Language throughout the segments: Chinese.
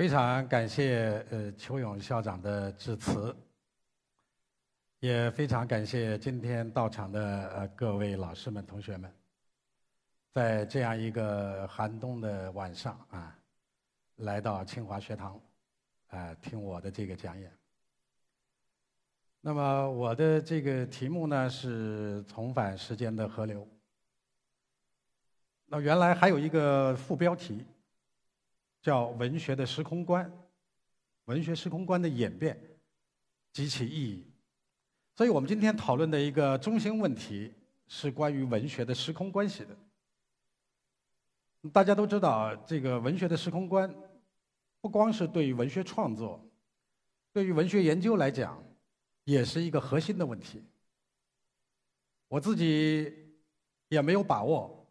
非常感谢呃邱勇校长的致辞，也非常感谢今天到场的呃各位老师们、同学们，在这样一个寒冬的晚上啊，来到清华学堂，啊听我的这个讲演。那么我的这个题目呢是重返时间的河流。那原来还有一个副标题。叫文学的时空观，文学时空观的演变及其意义。所以我们今天讨论的一个中心问题是关于文学的时空关系的。大家都知道，这个文学的时空观不光是对于文学创作，对于文学研究来讲，也是一个核心的问题。我自己也没有把握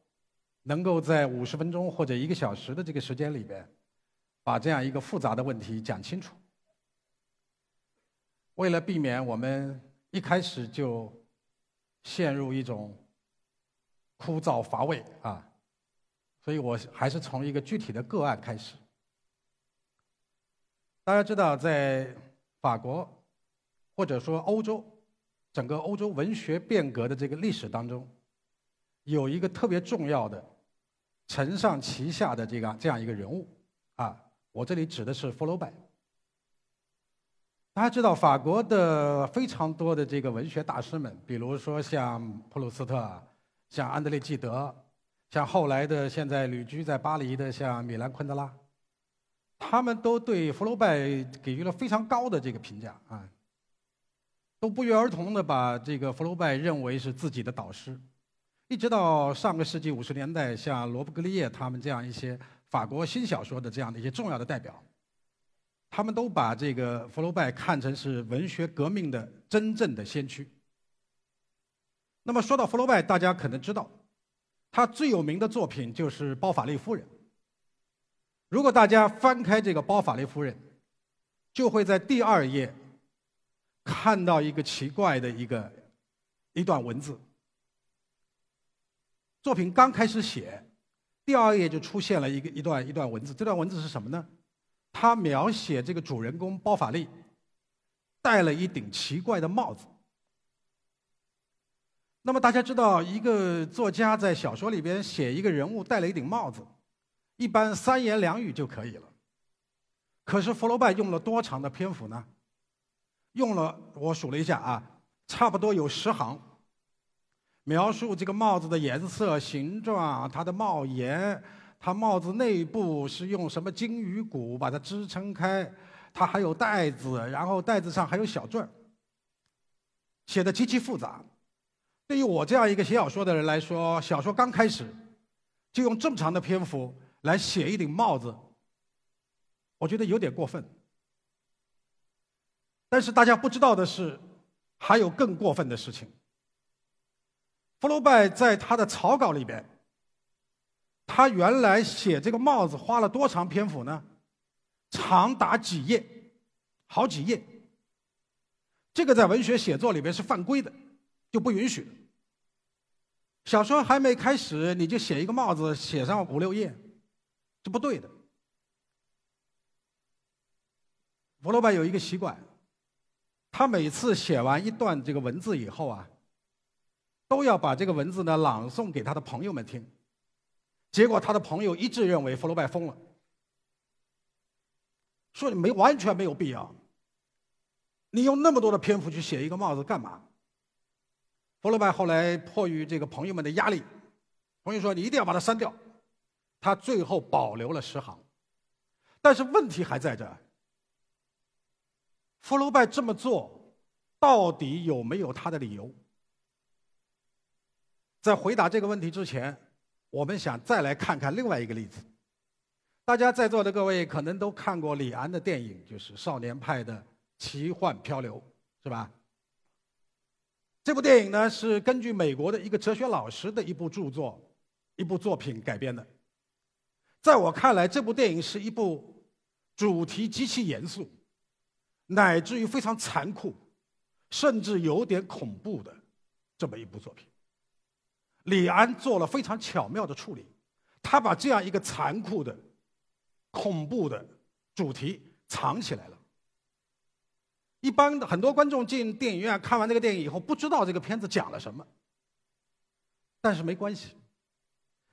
能够在五十分钟或者一个小时的这个时间里边。把这样一个复杂的问题讲清楚。为了避免我们一开始就陷入一种枯燥乏味啊，所以我还是从一个具体的个案开始。大家知道，在法国或者说欧洲，整个欧洲文学变革的这个历史当中，有一个特别重要的承上启下的这个这样一个人物啊。我这里指的是福楼拜。大家知道，法国的非常多的这个文学大师们，比如说像普鲁斯特、像安德烈·纪德、像后来的现在旅居在巴黎的像米兰·昆德拉，他们都对福楼拜给予了非常高的这个评价啊，都不约而同的把这个福楼拜认为是自己的导师，一直到上个世纪五十年代，像罗伯格利叶他们这样一些。法国新小说的这样的一些重要的代表，他们都把这个福楼拜看成是文学革命的真正的先驱。那么说到福楼拜，大家可能知道，他最有名的作品就是《包法利夫人》。如果大家翻开这个《包法利夫人》，就会在第二页看到一个奇怪的一个一段文字。作品刚开始写。第二页就出现了一个一段一段文字，这段文字是什么呢？他描写这个主人公包法利戴了一顶奇怪的帽子。那么大家知道，一个作家在小说里边写一个人物戴了一顶帽子，一般三言两语就可以了。可是福楼拜用了多长的篇幅呢？用了我数了一下啊，差不多有十行。描述这个帽子的颜色、形状，它的帽檐，它帽子内部是用什么金鱼骨把它支撑开，它还有带子，然后带子上还有小篆写的极其复杂。对于我这样一个写小说的人来说，小说刚开始就用这么长的篇幅来写一顶帽子，我觉得有点过分。但是大家不知道的是，还有更过分的事情。福楼拜在他的草稿里边，他原来写这个帽子花了多长篇幅呢？长达几页，好几页。这个在文学写作里边是犯规的，就不允许。小说还没开始，你就写一个帽子，写上五六页，这不对的。福楼拜有一个习惯，他每次写完一段这个文字以后啊。都要把这个文字呢朗诵给他的朋友们听，结果他的朋友一致认为福楼拜疯了，说你没完全没有必要，你用那么多的篇幅去写一个帽子干嘛？福楼拜后来迫于这个朋友们的压力，朋友说你一定要把它删掉，他最后保留了十行，但是问题还在这，福楼拜这么做到底有没有他的理由？在回答这个问题之前，我们想再来看看另外一个例子。大家在座的各位可能都看过李安的电影，就是《少年派的奇幻漂流》，是吧？这部电影呢是根据美国的一个哲学老师的一部著作、一部作品改编的。在我看来，这部电影是一部主题极其严肃，乃至于非常残酷，甚至有点恐怖的这么一部作品。李安做了非常巧妙的处理，他把这样一个残酷的、恐怖的、主题藏起来了。一般的很多观众进电影院看完这个电影以后，不知道这个片子讲了什么。但是没关系，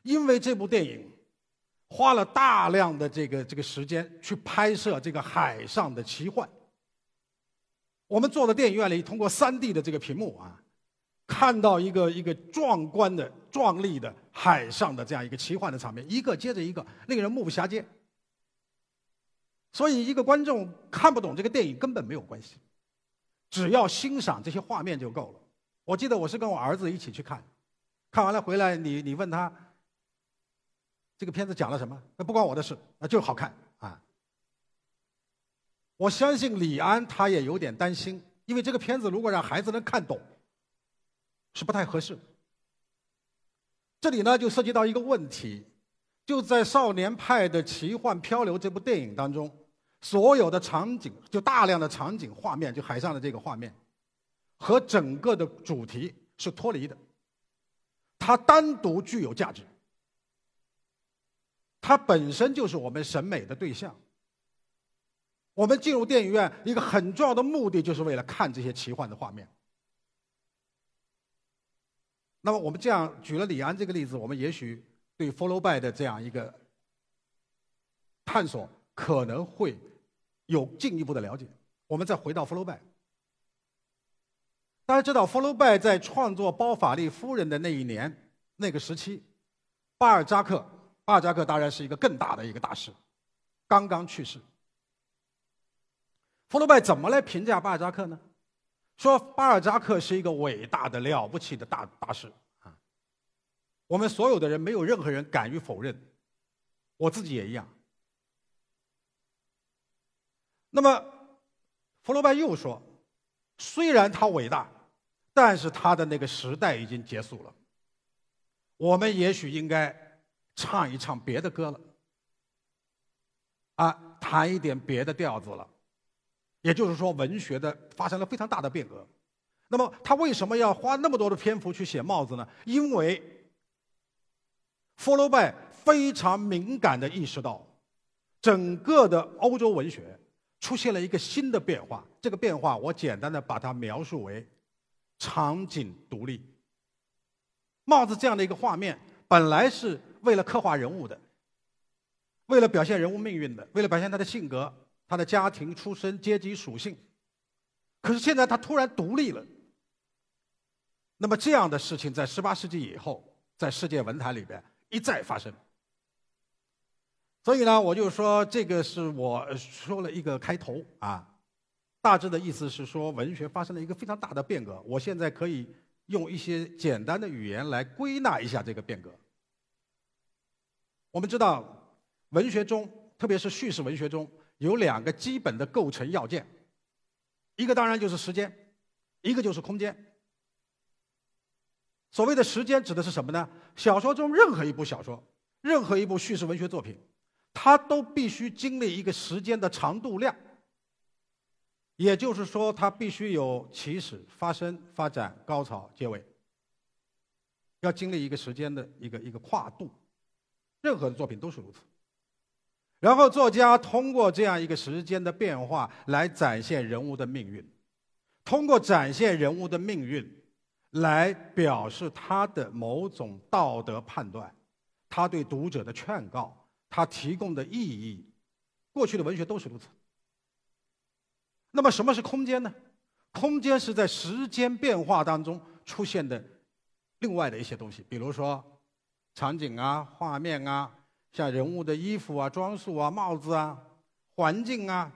因为这部电影花了大量的这个这个时间去拍摄这个海上的奇幻。我们坐在电影院里，通过三 D 的这个屏幕啊，看到一个一个壮观的、壮丽的海上的这样一个奇幻的场面，一个接着一个，令人目不暇接。所以，一个观众看不懂这个电影根本没有关系，只要欣赏这些画面就够了。我记得我是跟我儿子一起去看，看完了回来，你你问他这个片子讲了什么，那不关我的事，那就好看啊。我相信李安他也有点担心，因为这个片子如果让孩子能看懂，是不太合适。这里呢就涉及到一个问题，就在《少年派的奇幻漂流》这部电影当中。所有的场景，就大量的场景画面，就海上的这个画面，和整个的主题是脱离的。它单独具有价值，它本身就是我们审美的对象。我们进入电影院一个很重要的目的，就是为了看这些奇幻的画面。那么我们这样举了李安这个例子，我们也许对 Follow by 的这样一个探索可能会。有进一步的了解，我们再回到福楼拜。大家知道，福楼拜在创作《包法利夫人》的那一年，那个时期，巴尔扎克，巴尔扎克当然是一个更大的一个大师，刚刚去世。福楼拜怎么来评价巴尔扎克呢？说巴尔扎克是一个伟大的、了不起的大大师啊！我们所有的人，没有任何人敢于否认，我自己也一样。那么，福楼拜又说：“虽然他伟大，但是他的那个时代已经结束了。我们也许应该唱一唱别的歌了，啊，弹一点别的调子了。也就是说，文学的发生了非常大的变革。那么，他为什么要花那么多的篇幅去写帽子呢？因为福楼拜非常敏感的意识到，整个的欧洲文学。”出现了一个新的变化，这个变化我简单的把它描述为场景独立。帽子这样的一个画面，本来是为了刻画人物的，为了表现人物命运的，为了表现他的性格、他的家庭出身、阶级属性。可是现在他突然独立了。那么这样的事情在十八世纪以后，在世界文坛里边一再发生。所以呢，我就说这个是我说了一个开头啊，大致的意思是说文学发生了一个非常大的变革。我现在可以用一些简单的语言来归纳一下这个变革。我们知道，文学中，特别是叙事文学中有两个基本的构成要件，一个当然就是时间，一个就是空间。所谓的时间指的是什么呢？小说中任何一部小说，任何一部叙事文学作品。它都必须经历一个时间的长度量，也就是说，它必须有起始、发生、发展、高潮、结尾，要经历一个时间的一个一个跨度。任何的作品都是如此。然后，作家通过这样一个时间的变化来展现人物的命运，通过展现人物的命运来表示他的某种道德判断，他对读者的劝告。他提供的意义，过去的文学都是如此。那么，什么是空间呢？空间是在时间变化当中出现的另外的一些东西，比如说场景啊、画面啊、像人物的衣服啊、装束啊、帽子啊、环境啊、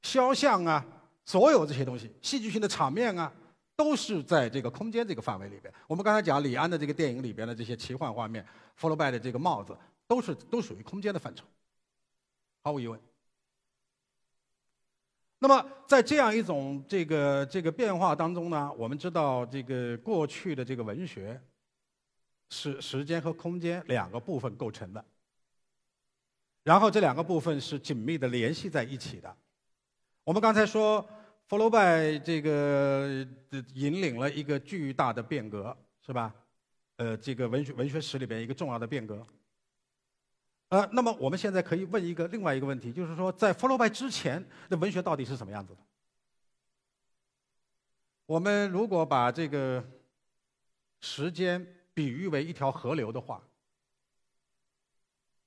肖像啊，所有这些东西，戏剧性的场面啊，都是在这个空间这个范围里边。我们刚才讲李安的这个电影里边的这些奇幻画面，福楼拜的这个帽子。都是都属于空间的范畴，毫无疑问。那么在这样一种这个这个变化当中呢，我们知道这个过去的这个文学是时间和空间两个部分构成的，然后这两个部分是紧密的联系在一起的。我们刚才说，福楼拜这个引领了一个巨大的变革，是吧？呃，这个文学文学史里边一个重要的变革。呃，那么我们现在可以问一个另外一个问题，就是说，在福楼拜之前的文学到底是什么样子的？我们如果把这个时间比喻为一条河流的话，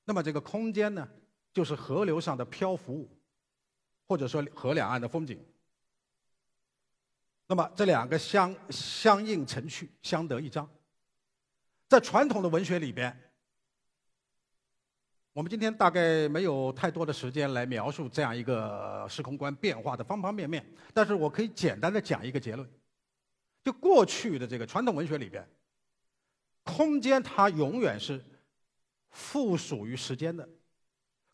那么这个空间呢，就是河流上的漂浮物，或者说河两岸的风景。那么这两个相相映成趣，相得益彰。在传统的文学里边，我们今天大概没有太多的时间来描述这样一个时空观变化的方方面面，但是我可以简单的讲一个结论：就过去的这个传统文学里边，空间它永远是附属于时间的，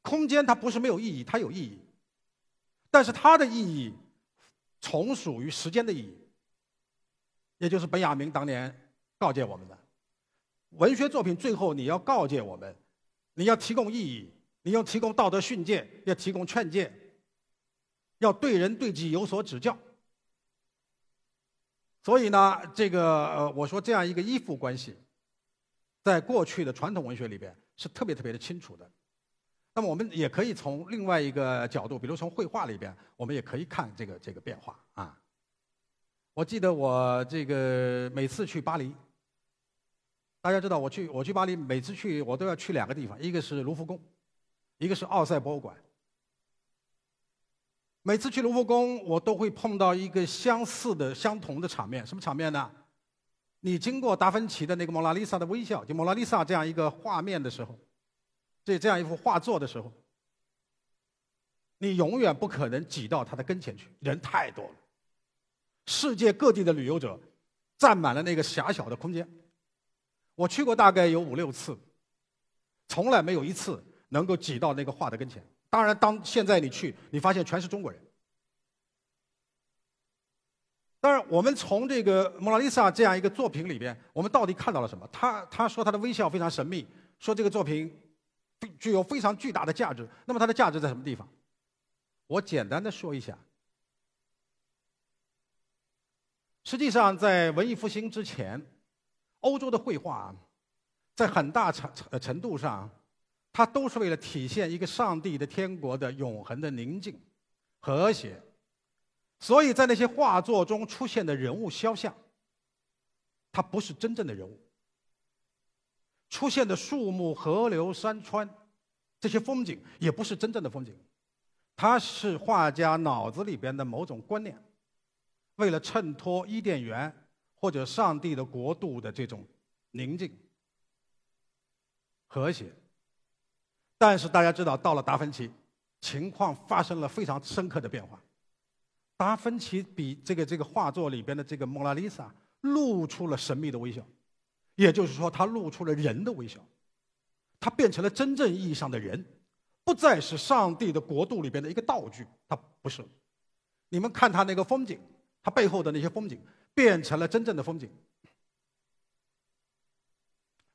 空间它不是没有意义，它有意义，但是它的意义。从属于时间的意义，也就是本雅明当年告诫我们的：文学作品最后你要告诫我们，你要提供意义，你要提供道德训诫，要提供劝诫，要对人对己有所指教。所以呢，这个呃，我说这样一个依附关系，在过去的传统文学里边是特别特别的清楚的。那么我们也可以从另外一个角度，比如从绘画里边，我们也可以看这个这个变化啊。我记得我这个每次去巴黎，大家知道我去我去巴黎，每次去我都要去两个地方，一个是卢浮宫，一个是奥赛博物馆。每次去卢浮宫，我都会碰到一个相似的、相同的场面，什么场面呢？你经过达芬奇的那个《蒙娜丽莎》的微笑，就《蒙娜丽莎》这样一个画面的时候。这这样一幅画作的时候，你永远不可能挤到他的跟前去，人太多了。世界各地的旅游者占满了那个狭小的空间。我去过大概有五六次，从来没有一次能够挤到那个画的跟前。当然，当现在你去，你发现全是中国人。当然，我们从这个《蒙娜丽莎》这样一个作品里边，我们到底看到了什么？他他说他的微笑非常神秘，说这个作品。具有非常巨大的价值。那么它的价值在什么地方？我简单的说一下。实际上，在文艺复兴之前，欧洲的绘画在很大程程度上，它都是为了体现一个上帝的天国的永恒的宁静、和谐。所以在那些画作中出现的人物肖像，它不是真正的人物。出现的树木、河流、山川，这些风景也不是真正的风景，它是画家脑子里边的某种观念，为了衬托伊甸园或者上帝的国度的这种宁静、和谐。但是大家知道，到了达芬奇，情况发生了非常深刻的变化。达芬奇比这个这个画作里边的这个蒙娜丽莎露出了神秘的微笑。也就是说，他露出了人的微笑，他变成了真正意义上的人，不再是上帝的国度里边的一个道具，他不是。你们看他那个风景，他背后的那些风景变成了真正的风景。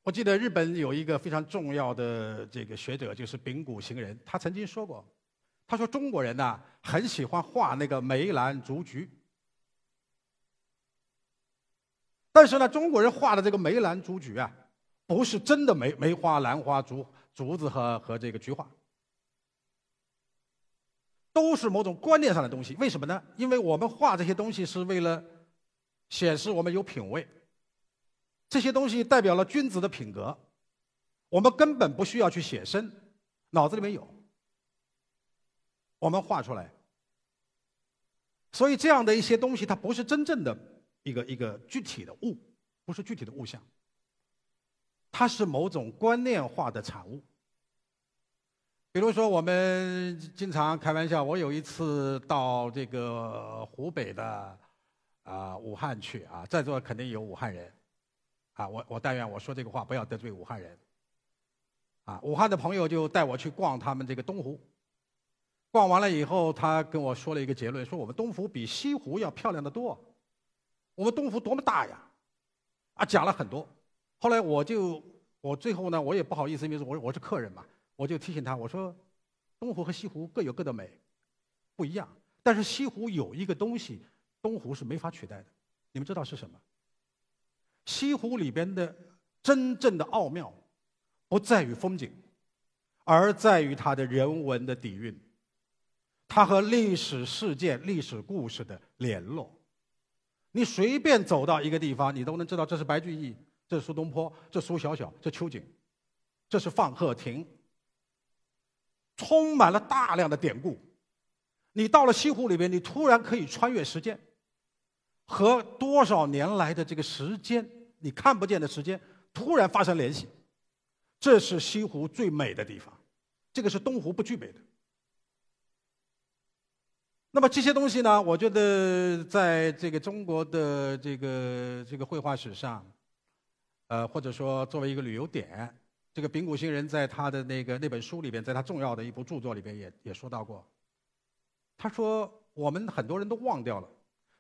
我记得日本有一个非常重要的这个学者，就是丙谷行人，他曾经说过，他说中国人呢很喜欢画那个梅兰竹菊。但是呢，中国人画的这个梅兰竹菊啊，不是真的梅梅花、兰花、竹竹子和和这个菊花，都是某种观念上的东西。为什么呢？因为我们画这些东西是为了显示我们有品位，这些东西代表了君子的品格，我们根本不需要去写生，脑子里面有，我们画出来。所以这样的一些东西，它不是真正的。一个一个具体的物，不是具体的物象，它是某种观念化的产物。比如说，我们经常开玩笑，我有一次到这个湖北的啊武汉去啊，在座肯定有武汉人，啊，我我但愿我说这个话不要得罪武汉人，啊，武汉的朋友就带我去逛他们这个东湖，逛完了以后，他跟我说了一个结论，说我们东湖比西湖要漂亮的多。我们东湖多么大呀！啊，讲了很多。后来我就，我最后呢，我也不好意思，因为我我是客人嘛，我就提醒他，我说，东湖和西湖各有各的美，不一样。但是西湖有一个东西，东湖是没法取代的。你们知道是什么？西湖里边的真正的奥妙，不在于风景，而在于它的人文的底蕴，它和历史事件、历史故事的联络。你随便走到一个地方，你都能知道这是白居易，这是苏东坡，这苏小小，这秋瑾，这是放鹤亭，充满了大量的典故。你到了西湖里边，你突然可以穿越时间，和多少年来的这个时间，你看不见的时间，突然发生联系。这是西湖最美的地方，这个是东湖不具备的。那么这些东西呢？我觉得在这个中国的这个这个绘画史上，呃，或者说作为一个旅游点，这个丙谷星人在他的那个那本书里边，在他重要的一部著作里边也也说到过。他说：“我们很多人都忘掉了，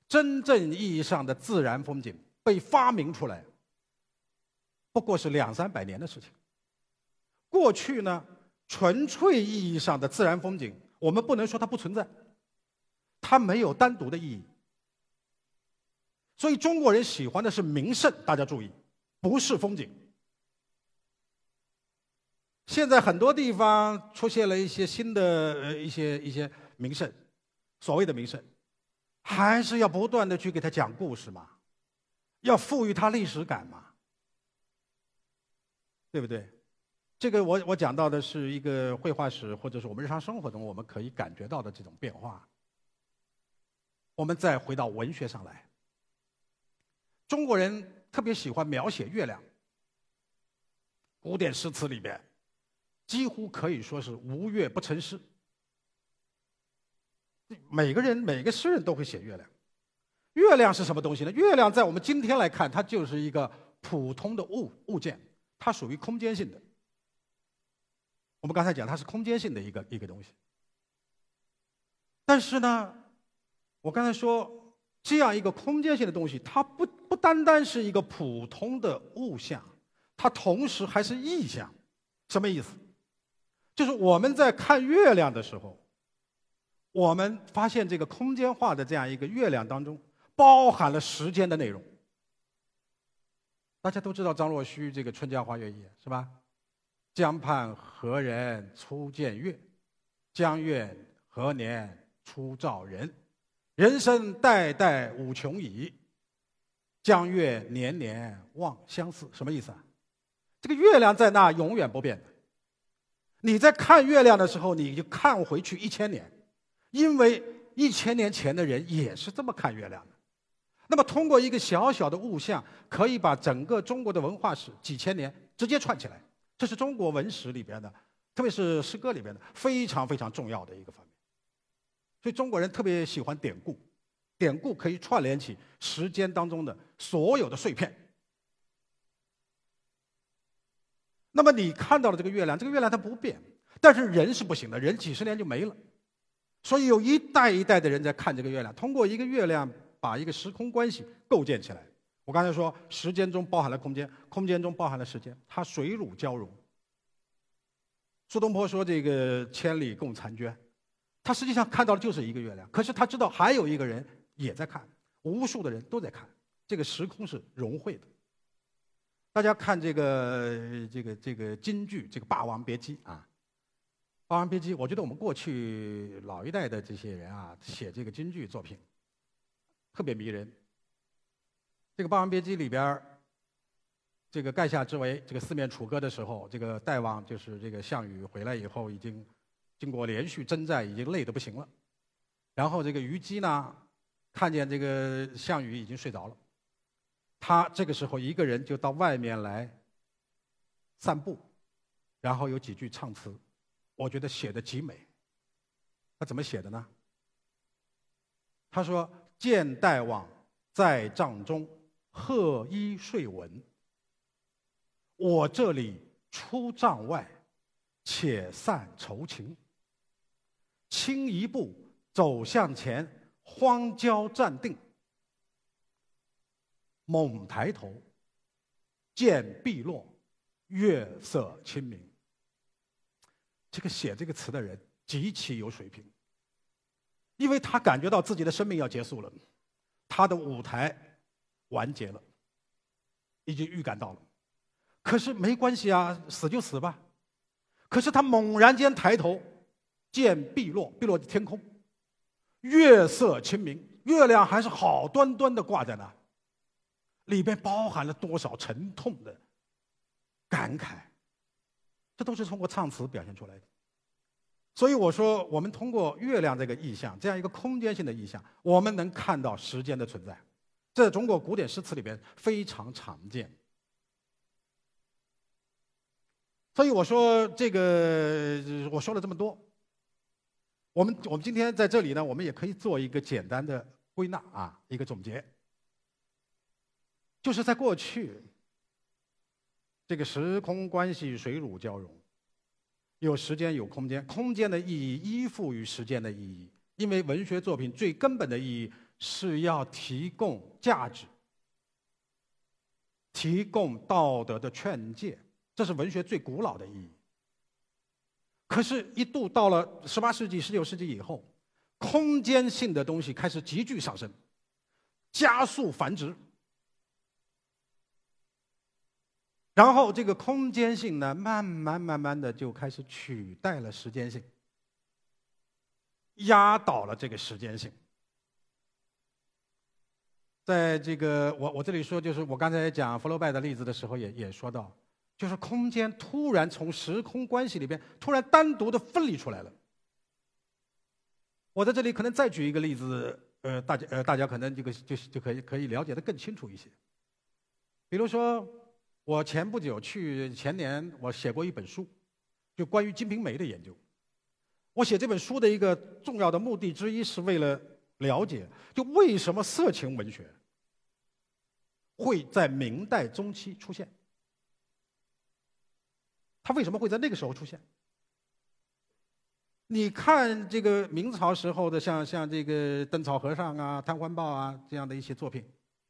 真正意义上的自然风景被发明出来，不过是两三百年的事情。”过去呢，纯粹意义上的自然风景，我们不能说它不存在，它没有单独的意义。所以中国人喜欢的是名胜，大家注意，不是风景。现在很多地方出现了一些新的呃一些一些名胜，所谓的名胜，还是要不断的去给他讲故事嘛，要赋予它历史感嘛，对不对？这个我我讲到的是一个绘画史，或者是我们日常生活中我们可以感觉到的这种变化。我们再回到文学上来，中国人特别喜欢描写月亮，古典诗词里边几乎可以说是无月不成诗。每个人每个诗人都会写月亮，月亮是什么东西呢？月亮在我们今天来看，它就是一个普通的物物件，它属于空间性的。我们刚才讲，它是空间性的一个一个东西。但是呢，我刚才说这样一个空间性的东西，它不不单单是一个普通的物象，它同时还是意象。什么意思？就是我们在看月亮的时候，我们发现这个空间化的这样一个月亮当中，包含了时间的内容。大家都知道张若虚这个《春江花月夜》，是吧？江畔何人初见月？江月何年初照人？人生代代无穷已，江月年年望相似。什么意思啊？这个月亮在那永远不变的。你在看月亮的时候，你就看回去一千年，因为一千年前的人也是这么看月亮的。那么，通过一个小小的物象，可以把整个中国的文化史几千年直接串起来。这是中国文史里边的，特别是诗歌里边的非常非常重要的一个方面。所以中国人特别喜欢典故，典故可以串联起时间当中的所有的碎片。那么你看到了这个月亮，这个月亮它不变，但是人是不行的，人几十年就没了。所以有一代一代的人在看这个月亮，通过一个月亮把一个时空关系构建起来。我刚才说，时间中包含了空间，空间中包含了时间，它水乳交融。苏东坡说：“这个千里共婵娟。”他实际上看到的就是一个月亮，可是他知道还有一个人也在看，无数的人都在看，这个时空是融汇的。大家看这个这个这个京剧，这个《霸王别姬》啊，《霸王别姬》，我觉得我们过去老一代的这些人啊，写这个京剧作品特别迷人。这个《霸王别姬》里边这个垓下之围，这个四面楚歌的时候，这个大王就是这个项羽回来以后，已经经过连续征战，已经累得不行了。然后这个虞姬呢，看见这个项羽已经睡着了，他这个时候一个人就到外面来散步，然后有几句唱词，我觉得写的极美。他怎么写的呢？他说：“见大王在帐中。”贺衣睡闻，我这里出帐外，且散愁情。轻一步走向前，荒郊站定，猛抬头，见碧落，月色清明。这个写这个词的人极其有水平，因为他感觉到自己的生命要结束了，他的舞台。完结了，已经预感到了，可是没关系啊，死就死吧。可是他猛然间抬头，见碧落，碧落的天空，月色清明，月亮还是好端端的挂在那，里边包含了多少沉痛的感慨，这都是通过唱词表现出来的。所以我说，我们通过月亮这个意象，这样一个空间性的意象，我们能看到时间的存在，在中国古典诗词里边非常常见。所以我说这个，我说了这么多，我们我们今天在这里呢，我们也可以做一个简单的归纳啊，一个总结，就是在过去，这个时空关系水乳交融。有时间，有空间，空间的意义依附于时间的意义，因为文学作品最根本的意义是要提供价值，提供道德的劝诫，这是文学最古老的意义。可是，一度到了十八世纪、十九世纪以后，空间性的东西开始急剧上升，加速繁殖。然后这个空间性呢，慢慢慢慢的就开始取代了时间性，压倒了这个时间性。在这个我我这里说，就是我刚才讲福楼拜的例子的时候，也也说到，就是空间突然从时空关系里边突然单独的分离出来了。我在这里可能再举一个例子，呃，大家呃大家可能这个就就可以可以了解的更清楚一些，比如说。我前不久去前年，我写过一本书，就关于《金瓶梅》的研究。我写这本书的一个重要的目的之一，是为了了解，就为什么色情文学会在明代中期出现？它为什么会在那个时候出现？你看这个明朝时候的，像像这个邓草和尚啊、贪欢报啊这样的一些作品，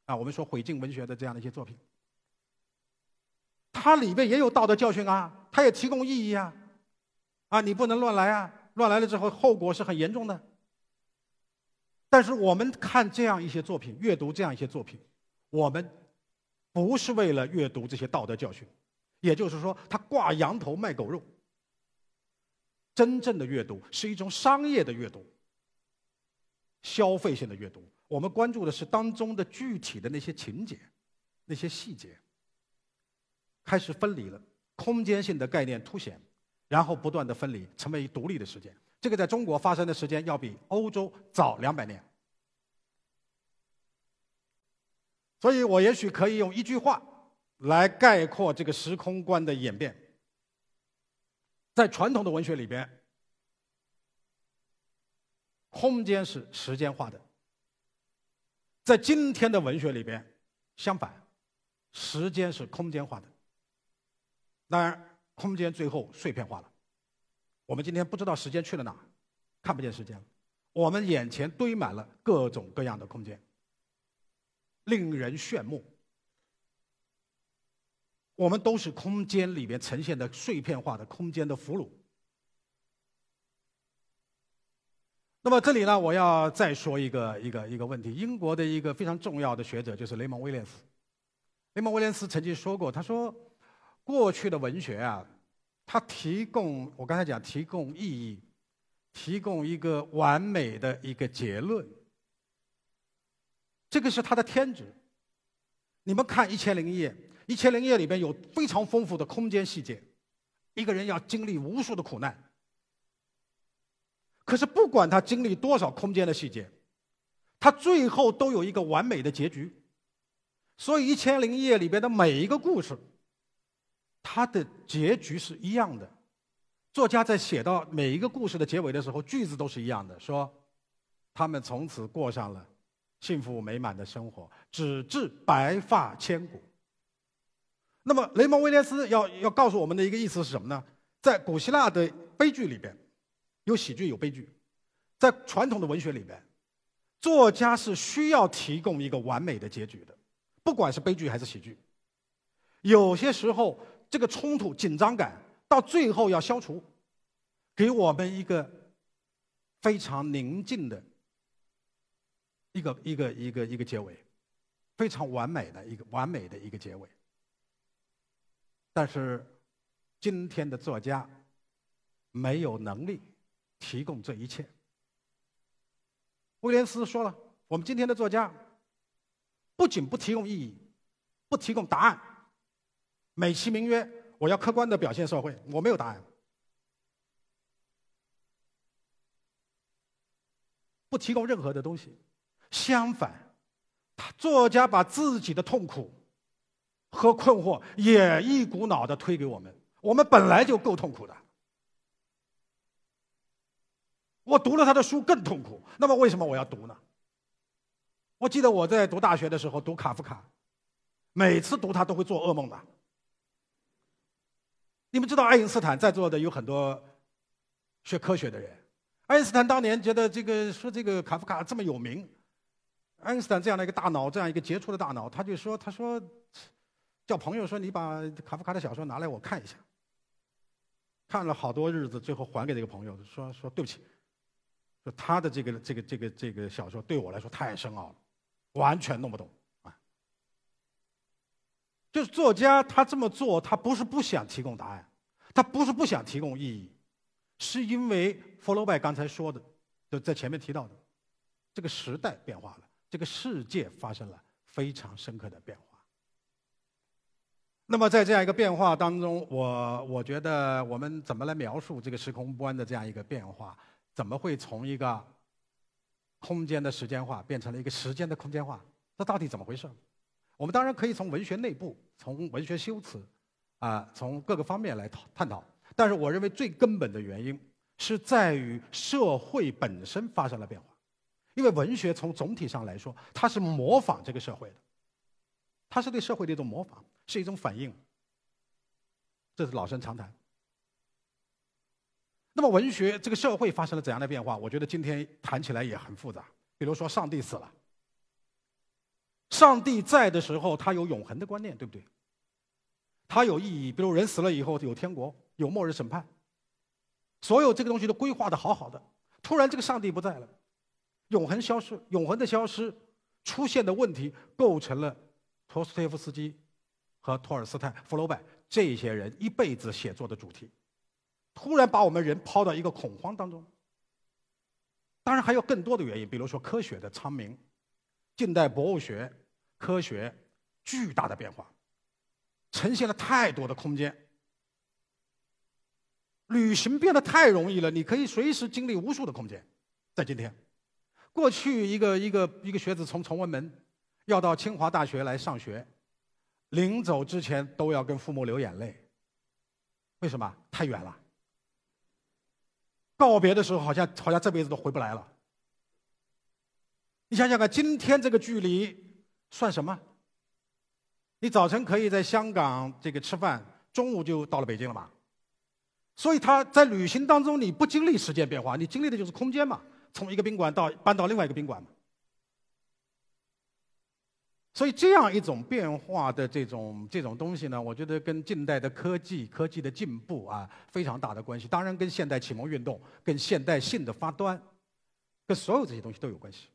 啊，我们说毁禁文学的这样的一些作品。它里面也有道德教训啊，它也提供意义啊，啊，你不能乱来啊，乱来了之后后果是很严重的。但是我们看这样一些作品，阅读这样一些作品，我们不是为了阅读这些道德教训，也就是说，他挂羊头卖狗肉。真正的阅读是一种商业的阅读，消费性的阅读，我们关注的是当中的具体的那些情节，那些细节。开始分离了，空间性的概念凸显，然后不断的分离，成为独立的时间。这个在中国发生的时间要比欧洲早两百年。所以我也许可以用一句话来概括这个时空观的演变。在传统的文学里边，空间是时间化的；在今天的文学里边，相反，时间是空间化的。当然，空间最后碎片化了。我们今天不知道时间去了哪，看不见时间了。我们眼前堆满了各种各样的空间，令人炫目。我们都是空间里面呈现的碎片化的空间的俘虏。那么这里呢，我要再说一个一个一个问题：英国的一个非常重要的学者就是雷蒙威廉斯。雷蒙威廉斯曾经说过，他说。过去的文学啊，它提供我刚才讲提供意义，提供一个完美的一个结论，这个是它的天职。你们看《一千零一夜》，《一千零一夜》里边有非常丰富的空间细节，一个人要经历无数的苦难，可是不管他经历多少空间的细节，他最后都有一个完美的结局。所以《一千零一夜》里边的每一个故事。它的结局是一样的，作家在写到每一个故事的结尾的时候，句子都是一样的，说他们从此过上了幸福美满的生活，直至白发千古。那么雷蒙威廉斯要要告诉我们的一个意思是什么呢？在古希腊的悲剧里边，有喜剧有悲剧，在传统的文学里边，作家是需要提供一个完美的结局的，不管是悲剧还是喜剧，有些时候。这个冲突紧张感到最后要消除，给我们一个非常宁静的一个一个一个一个结尾，非常完美的一个完美的一个结尾。但是今天的作家没有能力提供这一切。威廉斯说了，我们今天的作家不仅不提供意义，不提供答案，美其名曰我要客观的表现社会，我没有答案，不提供任何的东西。相反，他作家把自己的痛苦和困惑也一股脑的推给我们。我们本来就够痛苦的。我读了他的书更痛苦，那么为什么我要读呢？我记得我在读大学的时候读卡夫卡，每次读他都会做噩梦的。你们知道爱因斯坦在座的有很多学科学的人，爱因斯坦当年觉得这个说这个卡夫卡这么有名，爱因斯坦这样的一个大脑，这样一个杰出的大脑，他就说他说叫朋友说你把卡夫卡的小说拿来我看一下，看了好多日子，最后还给这个朋友说说对不起。说他的这个这个这个这个小说对我来说太深奥了，完全弄不懂啊。就是作家他这么做，他不是不想提供答案，他不是不想提供意义，是因为弗洛拜刚才说的，就在前面提到的，这个时代变化了，这个世界发生了非常深刻的变化。那么在这样一个变化当中，我我觉得我们怎么来描述这个时空不安的这样一个变化？怎么会从一个空间的时间化变成了一个时间的空间化？这到底怎么回事？我们当然可以从文学内部、从文学修辞啊，从各个方面来讨探讨。但是我认为最根本的原因是在于社会本身发生了变化，因为文学从总体上来说，它是模仿这个社会的，它是对社会的一种模仿，是一种反应。这是老生常谈。那么，文学这个社会发生了怎样的变化？我觉得今天谈起来也很复杂。比如说，上帝死了，上帝在的时候，他有永恒的观念，对不对？他有意义。比如人死了以后有天国，有末日审判，所有这个东西都规划的好好的。突然，这个上帝不在了，永恒消失，永恒的消失出现的问题，构成了托斯托耶夫斯基和托尔斯泰、福楼拜这些人一辈子写作的主题。突然把我们人抛到一个恐慌当中。当然还有更多的原因，比如说科学的昌明，近代博物学、科学巨大的变化，呈现了太多的空间。旅行变得太容易了，你可以随时经历无数的空间。在今天，过去一个一个一个学子从崇文门要到清华大学来上学，临走之前都要跟父母流眼泪。为什么？太远了。告别的时候，好像好像这辈子都回不来了。你想想看，今天这个距离算什么？你早晨可以在香港这个吃饭，中午就到了北京了嘛。所以他在旅行当中，你不经历时间变化，你经历的就是空间嘛，从一个宾馆到搬到另外一个宾馆嘛。所以这样一种变化的这种这种东西呢，我觉得跟近代的科技、科技的进步啊，非常大的关系。当然，跟现代启蒙运动、跟现代性的发端，跟所有这些东西都有关系。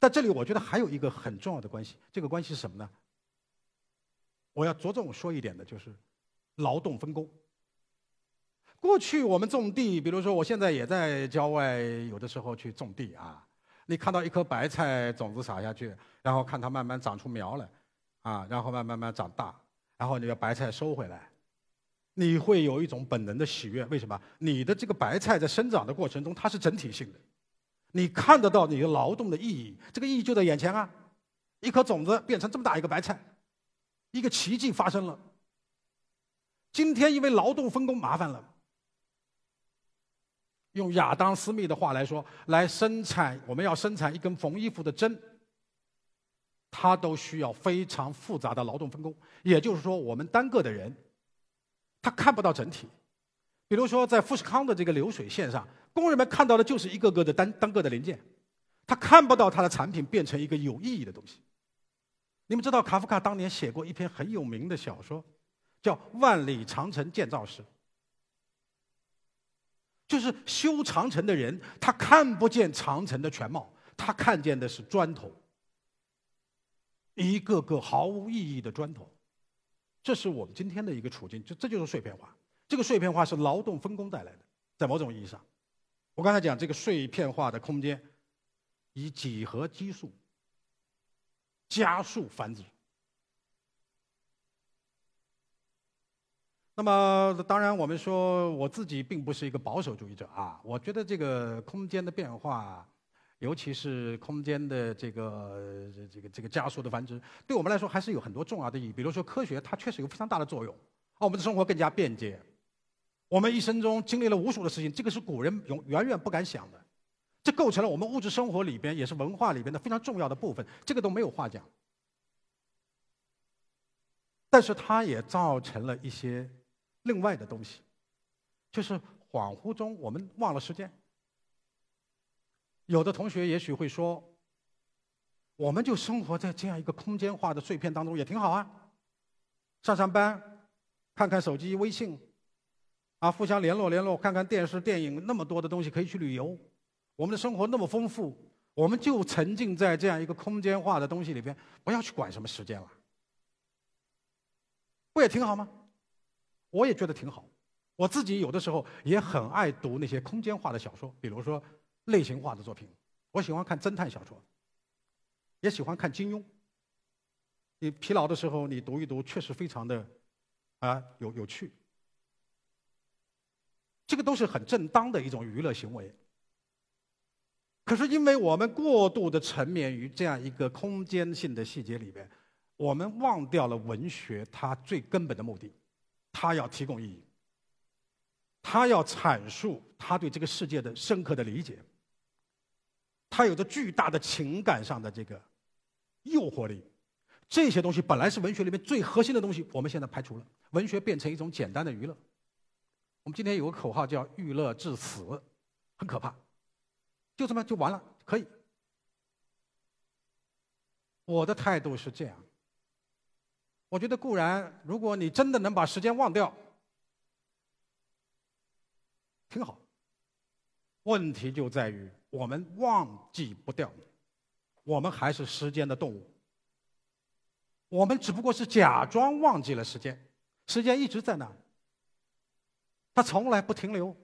但这里我觉得还有一个很重要的关系，这个关系是什么呢？我要着重说一点的就是劳动分工。过去我们种地，比如说我现在也在郊外，有的时候去种地啊。你看到一颗白菜种子撒下去，然后看它慢慢长出苗来，啊，然后慢慢慢长大，然后你把白菜收回来，你会有一种本能的喜悦。为什么？你的这个白菜在生长的过程中，它是整体性的，你看得到你的劳动的意义，这个意义就在眼前啊！一颗种子变成这么大一个白菜，一个奇迹发生了。今天因为劳动分工麻烦了。用亚当·斯密的话来说，来生产我们要生产一根缝衣服的针，它都需要非常复杂的劳动分工。也就是说，我们单个的人，他看不到整体。比如说，在富士康的这个流水线上，工人们看到的就是一个个的单单个的零件，他看不到他的产品变成一个有意义的东西。你们知道，卡夫卡当年写过一篇很有名的小说，叫《万里长城建造时》。就是修长城的人，他看不见长城的全貌，他看见的是砖头，一个个毫无意义的砖头。这是我们今天的一个处境，就这就是碎片化。这个碎片化是劳动分工带来的。在某种意义上，我刚才讲这个碎片化的空间，以几何基数加速繁殖。那么，当然，我们说我自己并不是一个保守主义者啊。我觉得这个空间的变化，尤其是空间的这个这个这个加速的繁殖，对我们来说还是有很多重要的意义。比如说，科学它确实有非常大的作用，让我们的生活更加便捷。我们一生中经历了无数的事情，这个是古人永远远不敢想的。这构成了我们物质生活里边，也是文化里边的非常重要的部分，这个都没有话讲。但是它也造成了一些。另外的东西，就是恍惚中我们忘了时间。有的同学也许会说，我们就生活在这样一个空间化的碎片当中，也挺好啊。上上班，看看手机微信，啊，互相联络联络，看看电视电影，那么多的东西可以去旅游。我们的生活那么丰富，我们就沉浸在这样一个空间化的东西里边，不要去管什么时间了，不也挺好吗？我也觉得挺好，我自己有的时候也很爱读那些空间化的小说，比如说类型化的作品。我喜欢看侦探小说，也喜欢看金庸。你疲劳的时候，你读一读，确实非常的啊有有趣。这个都是很正当的一种娱乐行为。可是因为我们过度的沉湎于这样一个空间性的细节里边，我们忘掉了文学它最根本的目的。他要提供意义，他要阐述他对这个世界的深刻的理解，他有着巨大的情感上的这个诱惑力，这些东西本来是文学里面最核心的东西，我们现在排除了，文学变成一种简单的娱乐。我们今天有个口号叫“娱乐至死”，很可怕，就这么就完了，可以。我的态度是这样。我觉得固然，如果你真的能把时间忘掉，挺好。问题就在于我们忘记不掉，我们还是时间的动物。我们只不过是假装忘记了时间，时间一直在那，它从来不停留。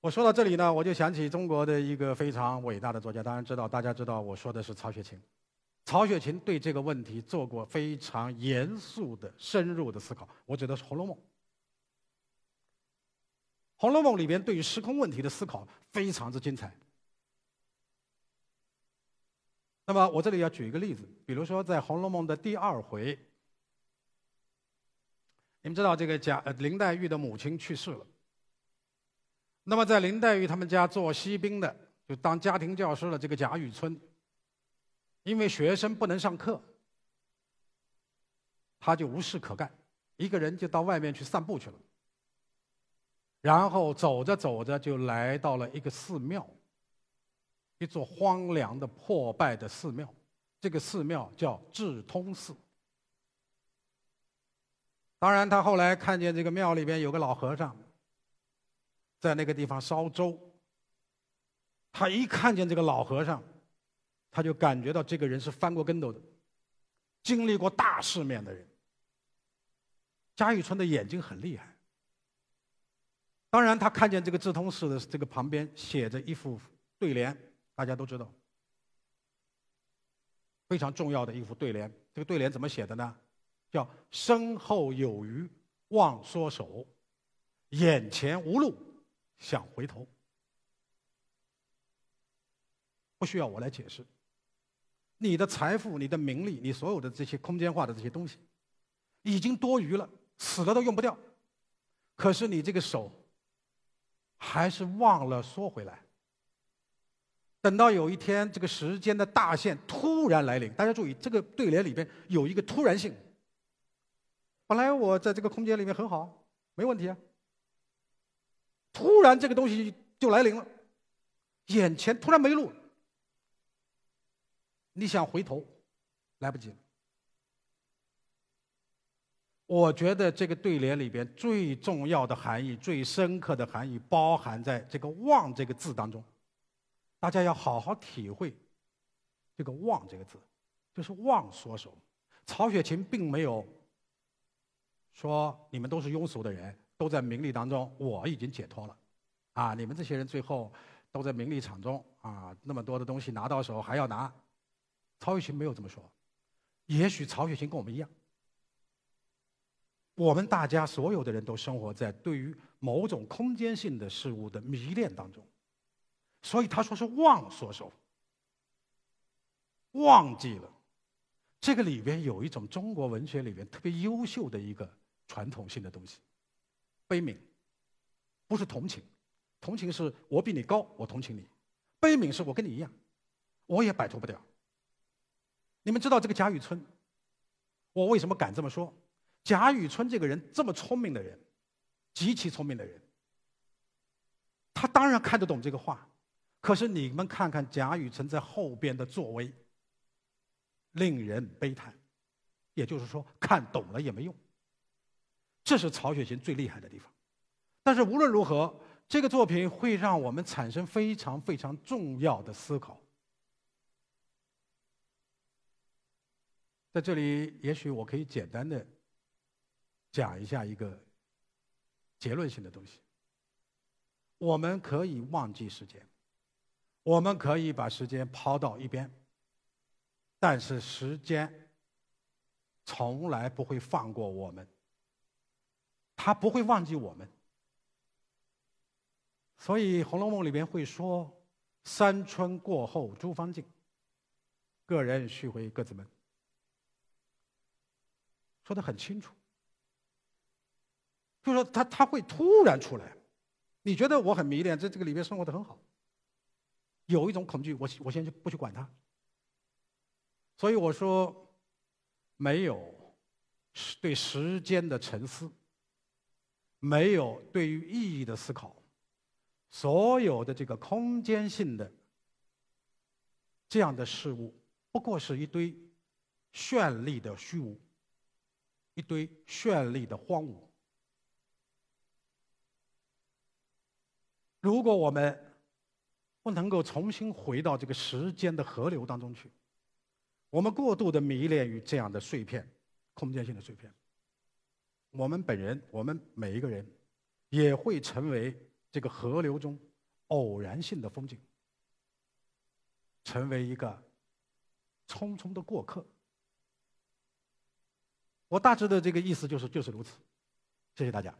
我说到这里呢，我就想起中国的一个非常伟大的作家，当然知道，大家知道我说的是曹雪芹。曹雪芹对这个问题做过非常严肃的、深入的思考。我指的是《红楼梦》。《红楼梦》里边对于时空问题的思考非常之精彩。那么我这里要举一个例子，比如说在《红楼梦》的第二回，你们知道这个贾呃林黛玉的母亲去世了。那么，在林黛玉他们家做西宾的，就当家庭教师的这个贾雨村，因为学生不能上课，他就无事可干，一个人就到外面去散步去了。然后走着走着，就来到了一个寺庙，一座荒凉的破败的寺庙。这个寺庙叫智通寺。当然，他后来看见这个庙里边有个老和尚。在那个地方烧粥，他一看见这个老和尚，他就感觉到这个人是翻过跟斗的，经历过大世面的人。贾雨村的眼睛很厉害。当然，他看见这个智通寺的这个旁边写着一副对联，大家都知道，非常重要的一副对联。这个对联怎么写的呢？叫“身后有余忘缩手，眼前无路”。想回头，不需要我来解释。你的财富、你的名利、你所有的这些空间化的这些东西，已经多余了，死了都用不掉。可是你这个手，还是忘了缩回来。等到有一天，这个时间的大限突然来临，大家注意，这个对联里边有一个突然性。本来我在这个空间里面很好，没问题啊。突然，这个东西就来临了，眼前突然没路，你想回头，来不及了。我觉得这个对联里边最重要的含义、最深刻的含义，包含在这个“忘”这个字当中。大家要好好体会这个“忘”这个字，就是忘所手。曹雪芹并没有说你们都是庸俗的人，都在名利当中，我已经解脱了，啊，你们这些人最后都在名利场中啊，那么多的东西拿到手还要拿。曹雪芹没有这么说，也许曹雪芹跟我们一样，我们大家所有的人都生活在对于某种空间性的事物的迷恋当中，所以他说是忘所守，忘记了。这个里边有一种中国文学里边特别优秀的一个传统性的东西，悲悯，不是同情，同情是我比你高，我同情你；悲悯是我跟你一样，我也摆脱不掉。你们知道这个贾雨村，我为什么敢这么说？贾雨村这个人这么聪明的人，极其聪明的人，他当然看得懂这个话，可是你们看看贾雨村在后边的作为。令人悲叹，也就是说，看懂了也没用。这是曹雪芹最厉害的地方。但是无论如何，这个作品会让我们产生非常非常重要的思考。在这里，也许我可以简单的讲一下一个结论性的东西。我们可以忘记时间，我们可以把时间抛到一边。但是时间从来不会放过我们，他不会忘记我们。所以《红楼梦》里边会说：“三春过后诸方静，个人须回各自门。”说的很清楚，就说他他会突然出来。你觉得我很迷恋，在这个里面生活的很好，有一种恐惧，我我先去不去管他。所以我说，没有对时间的沉思，没有对于意义的思考，所有的这个空间性的这样的事物，不过是一堆绚丽的虚无，一堆绚丽的荒芜。如果我们不能够重新回到这个时间的河流当中去，我们过度的迷恋于这样的碎片，空间性的碎片。我们本人，我们每一个人，也会成为这个河流中偶然性的风景，成为一个匆匆的过客。我大致的这个意思就是就是如此。谢谢大家。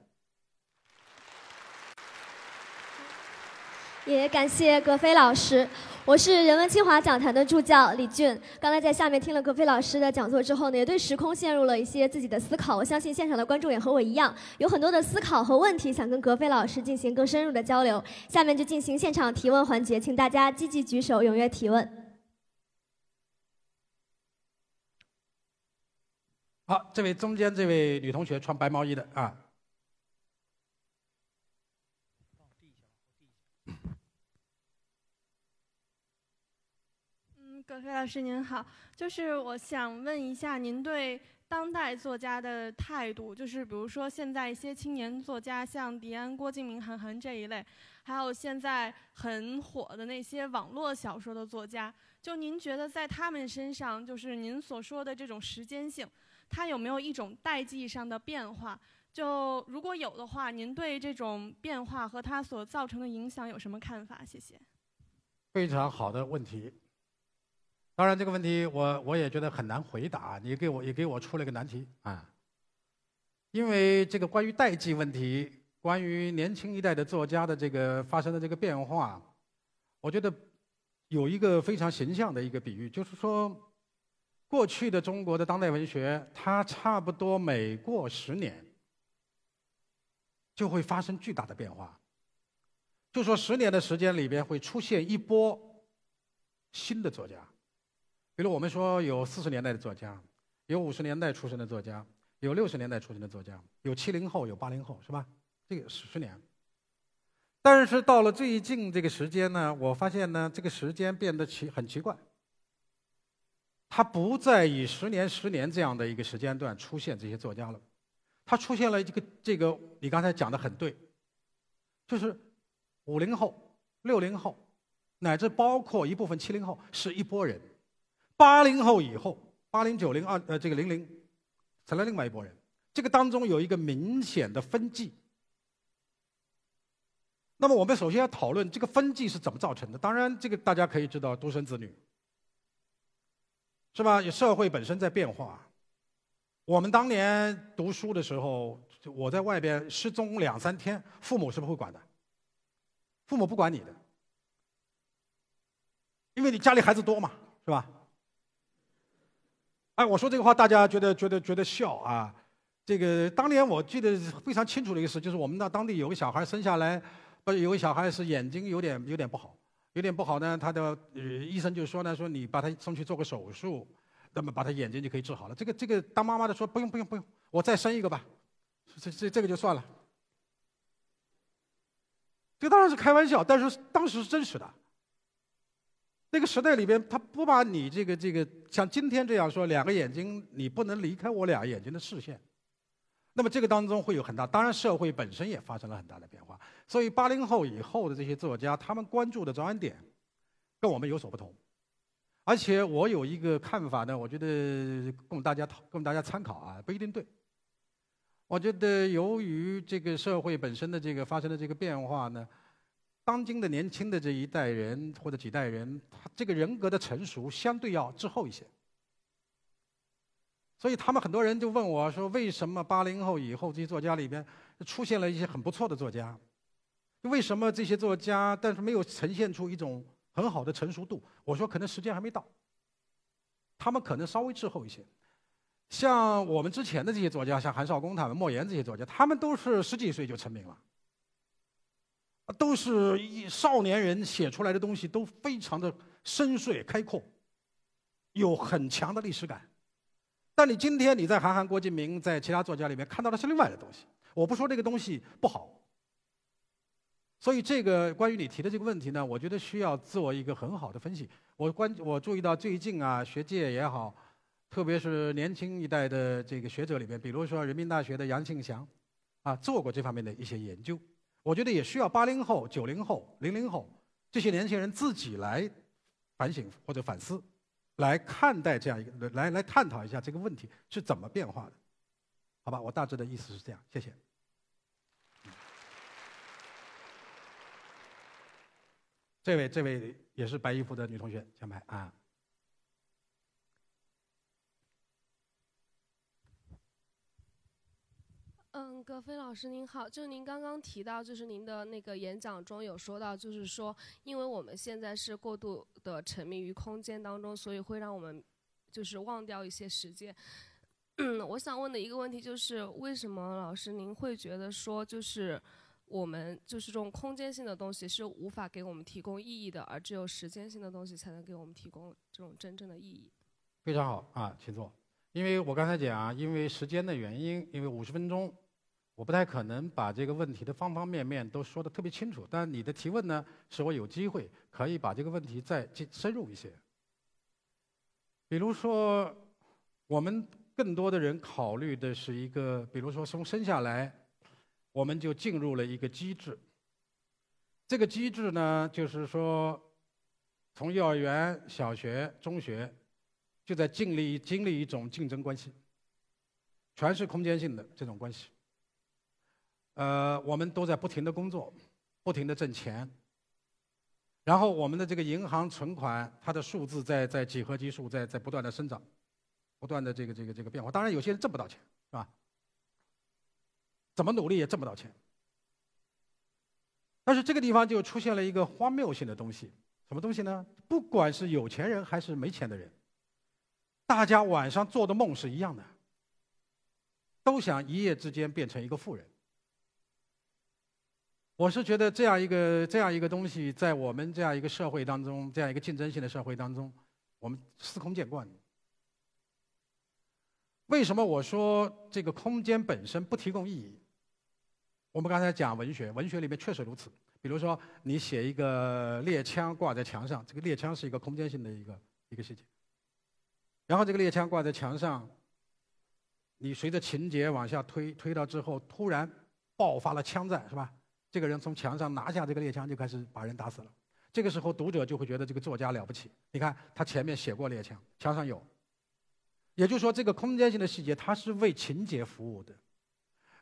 也感谢葛飞老师，我是人文清华讲坛的助教李俊。刚才在下面听了葛飞老师的讲座之后呢，也对时空陷入了一些自己的思考。我相信现场的观众也和我一样，有很多的思考和问题想跟葛飞老师进行更深入的交流。下面就进行现场提问环节，请大家积极举手，踊跃提问。好，这位中间这位女同学穿白毛衣的啊。葛飞老师您好，就是我想问一下您对当代作家的态度，就是比如说现在一些青年作家，像迪安、郭敬明、韩寒这一类，还有现在很火的那些网络小说的作家，就您觉得在他们身上，就是您所说的这种时间性，它有没有一种代际上的变化？就如果有的话，您对这种变化和它所造成的影响有什么看法？谢谢。非常好的问题。当然，这个问题我我也觉得很难回答。你给我也给我出了一个难题啊，因为这个关于代际问题，关于年轻一代的作家的这个发生的这个变化，我觉得有一个非常形象的一个比喻，就是说，过去的中国的当代文学，它差不多每过十年就会发生巨大的变化，就说十年的时间里边会出现一波新的作家。比如我们说有四十年代的作家，有五十年代出生的作家，有六十年代出生的作家，有七零后，有八零后，是吧？这个十年。但是到了最近这个时间呢，我发现呢，这个时间变得奇很奇怪。它不再以十年、十年这样的一个时间段出现这些作家了，它出现了这个这个，你刚才讲的很对，就是五零后、六零后，乃至包括一部分七零后，是一拨人。八零后以后，八零九零二呃，这个零零，成了另外一拨人。这个当中有一个明显的分际。那么我们首先要讨论这个分际是怎么造成的。当然，这个大家可以知道，独生子女，是吧？社会本身在变化。我们当年读书的时候，我在外边失踪两三天，父母是不会管的。父母不管你的，因为你家里孩子多嘛，是吧？哎，我说这个话，大家觉得觉得觉得笑啊。这个当年我记得非常清楚的一个事，就是我们那当地有个小孩生下来。不是有个小孩是眼睛有点有点不好，有点不好呢，他的呃医生就说呢，说你把他送去做个手术，那么把他眼睛就可以治好了。这个这个当妈妈的说不用不用不用，我再生一个吧，这这这个就算了。这当然是开玩笑，但是当时是真实的。那个时代里边，他不把你这个这个像今天这样说，两个眼睛你不能离开我俩眼睛的视线。那么这个当中会有很大，当然社会本身也发生了很大的变化。所以八零后以后的这些作家，他们关注的着眼点跟我们有所不同。而且我有一个看法呢，我觉得供大家讨供大家参考啊，不一定对。我觉得由于这个社会本身的这个发生的这个变化呢，当今的年轻的这一代人或者几代人，他这个人格的成熟相对要滞后一些。所以他们很多人就问我说：“为什么八零后以后这些作家里边出现了一些很不错的作家？为什么这些作家但是没有呈现出一种很好的成熟度？”我说：“可能时间还没到。他们可能稍微滞后一些。像我们之前的这些作家，像韩少功他们、莫言这些作家，他们都是十几岁就成名了，都是一少年人写出来的东西都非常的深邃开阔，有很强的历史感。”但你今天你在韩寒、郭敬明在其他作家里面看到的是另外的东西。我不说这个东西不好，所以这个关于你提的这个问题呢，我觉得需要做一个很好的分析。我关我注意到最近啊，学界也好，特别是年轻一代的这个学者里面，比如说人民大学的杨庆祥，啊，做过这方面的一些研究。我觉得也需要八零后、九零后、零零后这些年轻人自己来反省或者反思。来看待这样一个，来来探讨一下这个问题是怎么变化的，好吧？我大致的意思是这样，谢谢。这位，这位也是白衣服的女同学，前排啊。嗯，葛飞老师您好，就您刚刚提到，就是您的那个演讲中有说到，就是说，因为我们现在是过度的沉迷于空间当中，所以会让我们就是忘掉一些时间。我想问的一个问题就是，为什么老师您会觉得说，就是我们就是这种空间性的东西是无法给我们提供意义的，而只有时间性的东西才能给我们提供这种真正的意义？非常好啊，请坐。因为我刚才讲啊，因为时间的原因，因为五十分钟。我不太可能把这个问题的方方面面都说得特别清楚，但你的提问呢，使我有机会可以把这个问题再进深入一些。比如说，我们更多的人考虑的是一个，比如说从生下来，我们就进入了一个机制。这个机制呢，就是说，从幼儿园、小学、中学，就在经历经历一种竞争关系，全是空间性的这种关系。呃，我们都在不停的工作，不停的挣钱。然后我们的这个银行存款，它的数字在在几何级数在在不断的生长，不断的这个这个这个变化。当然，有些人挣不到钱，是吧？怎么努力也挣不到钱。但是这个地方就出现了一个荒谬性的东西，什么东西呢？不管是有钱人还是没钱的人，大家晚上做的梦是一样的，都想一夜之间变成一个富人。我是觉得这样一个这样一个东西，在我们这样一个社会当中，这样一个竞争性的社会当中，我们司空见惯。为什么我说这个空间本身不提供意义？我们刚才讲文学，文学里面确实如此。比如说，你写一个猎枪挂在墙上，这个猎枪是一个空间性的一个一个细节。然后这个猎枪挂在墙上，你随着情节往下推，推到之后突然爆发了枪战，是吧？这个人从墙上拿下这个猎枪，就开始把人打死了。这个时候，读者就会觉得这个作家了不起。你看，他前面写过猎枪，墙上有。也就是说，这个空间性的细节，它是为情节服务的。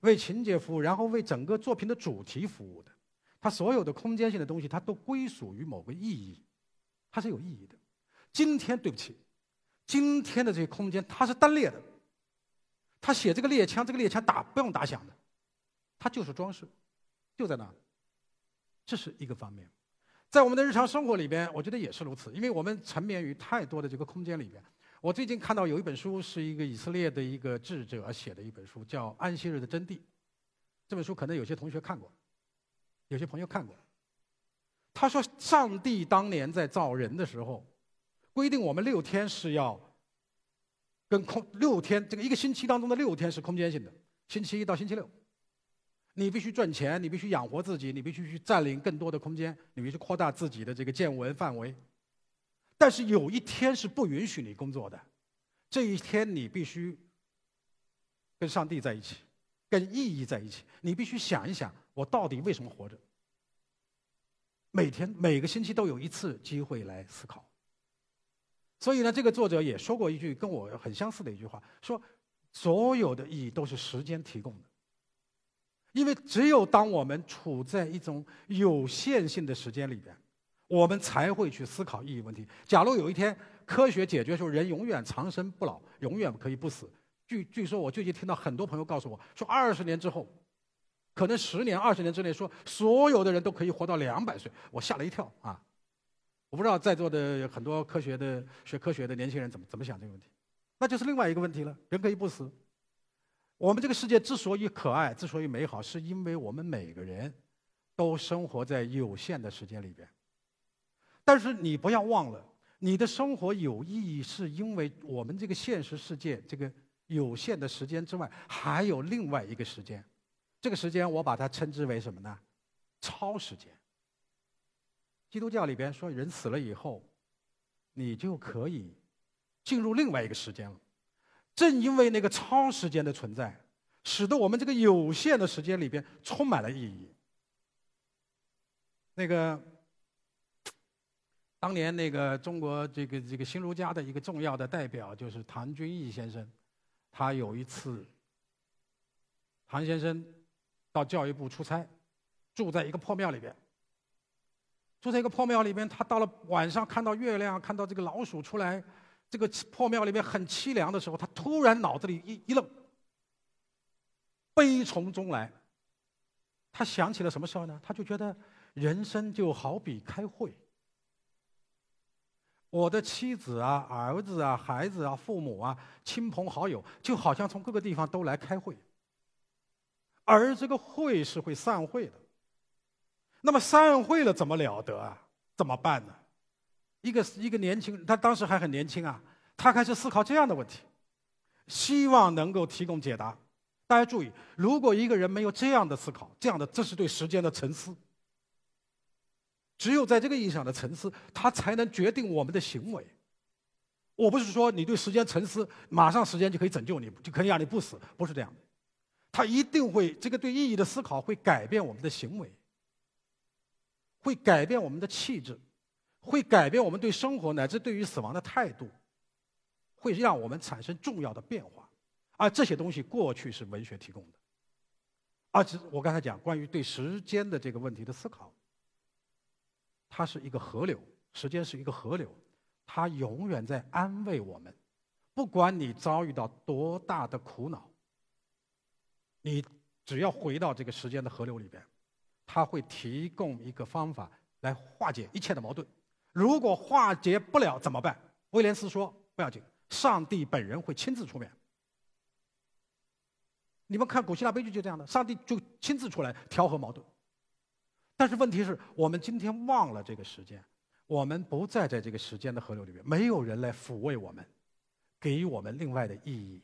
为情节服务，然后为整个作品的主题服务的。它所有的空间性的东西，它都归属于某个意义，它是有意义的。今天对不起，今天的这个空间它是单列的。他写这个猎枪，这个猎枪打不用打响的，它就是装饰，就在那。这是一个方面。在我们的日常生活里边，我觉得也是如此，因为我们沉湎于太多的这个空间里边。我最近看到有一本书，是一个以色列的一个智者写的一本书，叫《安息日的真谛》。这本书可能有些同学看过，有些朋友看过。他说，上帝当年在造人的时候，规定我们六天是要跟空六天这个一个星期当中的六天是空间性的，星期一到星期六。你必须赚钱，你必须养活自己，你必须去占领更多的空间，你必须扩大自己的这个见闻范围。但是有一天是不允许你工作的，这一天你必须跟上帝在一起，跟意义在一起。你必须想一想，我到底为什么活着？每天每个星期都有一次机会来思考。所以呢，这个作者也说过一句跟我很相似的一句话，说所有的意义都是时间提供的。因为只有当我们处在一种有限性的时间里边，我们才会去思考意义问题。假如有一天科学解决说人永远长生不老，永远可以不死，据据说我最近听到很多朋友告诉我说，二十年之后，可能十年、二十年之内，说所有的人都可以活到两百岁，我吓了一跳啊！我不知道在座的很多科学的学科学的年轻人怎么怎么想这个问题，那就是另外一个问题了，人可以不死。我们这个世界之所以可爱，之所以美好，是因为我们每个人都生活在有限的时间里边。但是你不要忘了，你的生活有意义，是因为我们这个现实世界这个有限的时间之外，还有另外一个时间。这个时间我把它称之为什么呢？超时间。基督教里边说，人死了以后，你就可以进入另外一个时间了。正因为那个超时间的存在，使得我们这个有限的时间里边充满了意义。那个 当年那个中国这个这个新儒家的一个重要的代表就是唐君毅先生，他有一次，唐先生到教育部出差，住在一个破庙里边，住在一个破庙里边，他到了晚上看到月亮，看到这个老鼠出来。这个破庙里面很凄凉的时候，他突然脑子里一一愣，悲从中来。他想起了什么事儿呢？他就觉得人生就好比开会，我的妻子啊、儿子啊、孩子啊、父母啊、亲朋好友，就好像从各个地方都来开会，而这个会是会散会的。那么散会了怎么了得啊？怎么办呢？一个一个年轻，他当时还很年轻啊，他开始思考这样的问题，希望能够提供解答。大家注意，如果一个人没有这样的思考，这样的这是对时间的沉思。只有在这个意义上的沉思，他才能决定我们的行为。我不是说你对时间沉思，马上时间就可以拯救你，就可以让你不死，不是这样的。他一定会这个对意义的思考会改变我们的行为，会改变我们的气质。会改变我们对生活乃至对于死亡的态度，会让我们产生重要的变化，而这些东西过去是文学提供的，而且我刚才讲关于对时间的这个问题的思考，它是一个河流，时间是一个河流，它永远在安慰我们，不管你遭遇到多大的苦恼，你只要回到这个时间的河流里边，它会提供一个方法来化解一切的矛盾。如果化解不了怎么办？威廉斯说：“不要紧，上帝本人会亲自出面。”你们看古希腊悲剧就这样的，上帝就亲自出来调和矛盾。但是问题是我们今天忘了这个时间，我们不再在这个时间的河流里面，没有人来抚慰我们，给予我们另外的意义。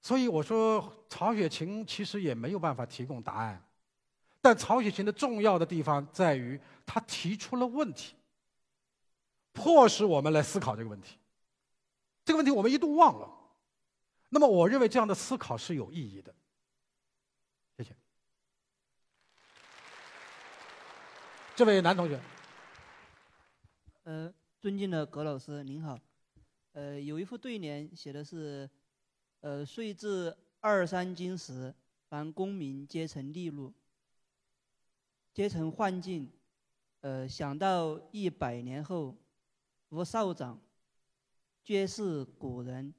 所以我说，曹雪芹其实也没有办法提供答案，但曹雪芹的重要的地方在于他提出了问题。迫使我们来思考这个问题，这个问题我们一度忘了。那么，我认为这样的思考是有意义的。谢谢。这位男同学，呃，尊敬的葛老师您好，呃，有一副对联写的是，呃，岁至二三金时，凡功名皆成利禄，皆成幻境。呃，想到一百年后，无少长，皆是古人。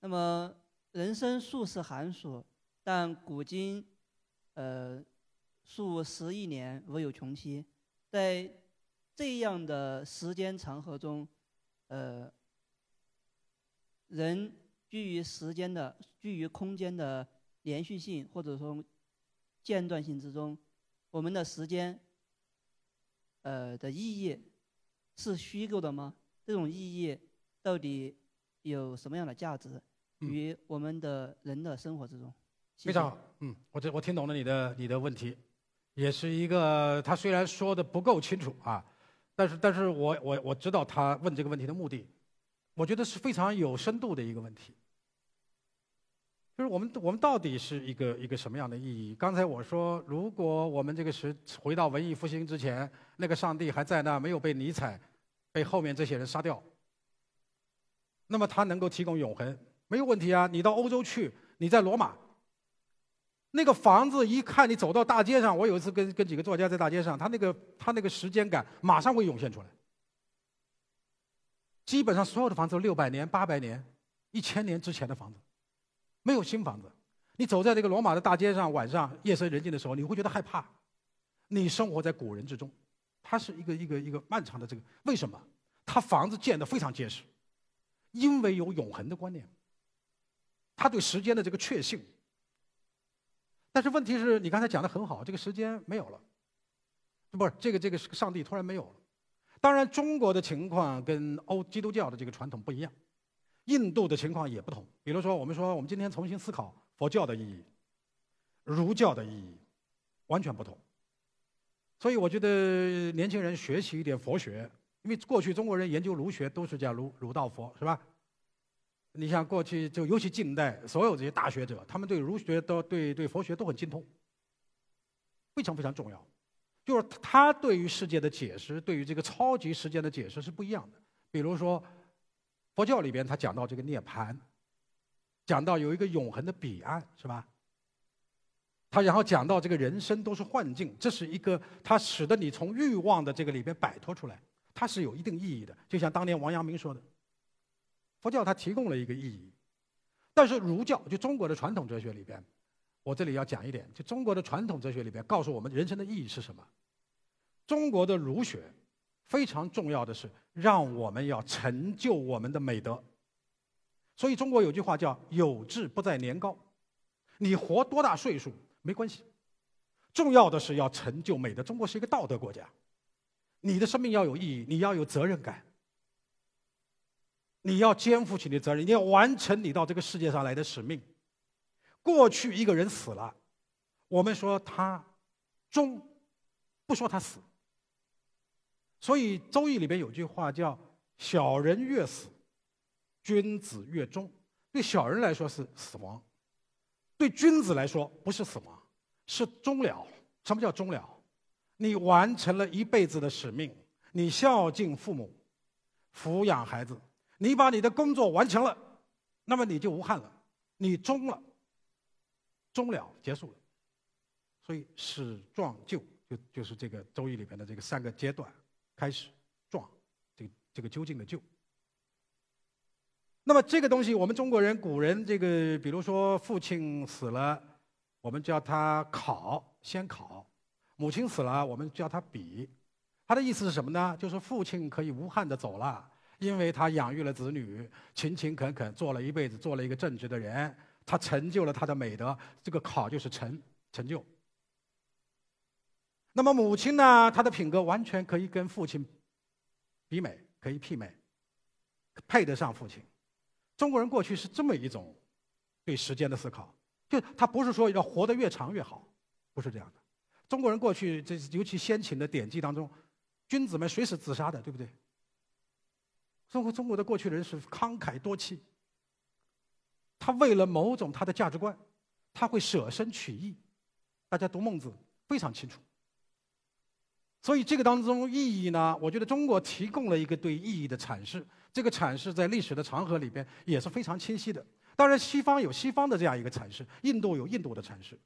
那么人生数十寒暑，但古今，呃，数十亿年无有穷期。在这样的时间长河中，呃，人居于时间的、居于空间的连续性或者说间断性之中，我们的时间，呃的意义是虚构的吗？这种意义到底有什么样的价值于我们的人的生活之中？非常好，嗯，我这我听懂了你的你的问题，也是一个他虽然说的不够清楚啊，但是但是我我我知道他问这个问题的目的，我觉得是非常有深度的一个问题。就是我们我们到底是一个一个什么样的意义？刚才我说，如果我们这个时回到文艺复兴之前，那个上帝还在那，没有被尼采、被后面这些人杀掉，那么他能够提供永恒，没有问题啊！你到欧洲去，你在罗马，那个房子一看，你走到大街上，我有一次跟跟几个作家在大街上，他那个他那个时间感马上会涌现出来。基本上所有的房子都六百年、八百年、一千年之前的房子。没有新房子，你走在这个罗马的大街上，晚上夜深人静的时候，你会觉得害怕。你生活在古人之中，它是一个一个一个漫长的这个为什么？他房子建得非常结实，因为有永恒的观念。他对时间的这个确信。但是问题是你刚才讲的很好，这个时间没有了，不是这个这个上帝突然没有了。当然，中国的情况跟欧基督教的这个传统不一样。印度的情况也不同，比如说，我们说我们今天重新思考佛教的意义、儒教的意义，完全不同。所以我觉得年轻人学习一点佛学，因为过去中国人研究儒学都是叫儒儒道佛，是吧？你像过去就尤其近代所有这些大学者，他们对儒学都对对佛学都很精通，非常非常重要。就是他对于世界的解释，对于这个超级时间的解释是不一样的。比如说。佛教里边，他讲到这个涅槃，讲到有一个永恒的彼岸，是吧？他然后讲到这个人生都是幻境，这是一个他使得你从欲望的这个里边摆脱出来，它是有一定意义的。就像当年王阳明说的，佛教它提供了一个意义，但是儒教就中国的传统哲学里边，我这里要讲一点，就中国的传统哲学里边告诉我们人生的意义是什么？中国的儒学。非常重要的是，让我们要成就我们的美德。所以中国有句话叫“有志不在年高”，你活多大岁数没关系，重要的是要成就美德。中国是一个道德国家，你的生命要有意义，你要有责任感，你要肩负起你的责任，你要完成你到这个世界上来的使命。过去一个人死了，我们说他终，不说他死。所以《周易》里边有句话叫“小人越死，君子越终”。对小人来说是死亡，对君子来说不是死亡，是终了。什么叫终了？你完成了一辈子的使命，你孝敬父母，抚养孩子，你把你的工作完成了，那么你就无憾了，你终了，终了，结束了。所以始壮就就就是这个《周易》里边的这个三个阶段。开始撞，这个这个究竟的究。那么这个东西，我们中国人古人这个，比如说父亲死了，我们叫他考，先考；母亲死了，我们叫他比。他的意思是什么呢？就是父亲可以无憾的走了，因为他养育了子女，勤勤恳恳做了一辈子，做了一个正直的人，他成就了他的美德。这个考就是成成就。那么母亲呢？她的品格完全可以跟父亲比美，可以媲美，配得上父亲。中国人过去是这么一种对时间的思考，就他不是说要活得越长越好，不是这样的。中国人过去这尤其先秦的典籍当中，君子们谁是自杀的，对不对？中国中国的过去人是慷慨多气，他为了某种他的价值观，他会舍身取义。大家读孟子非常清楚。所以这个当中意义呢，我觉得中国提供了一个对意义的阐释。这个阐释在历史的长河里边也是非常清晰的。当然，西方有西方的这样一个阐释，印度有印度的阐释。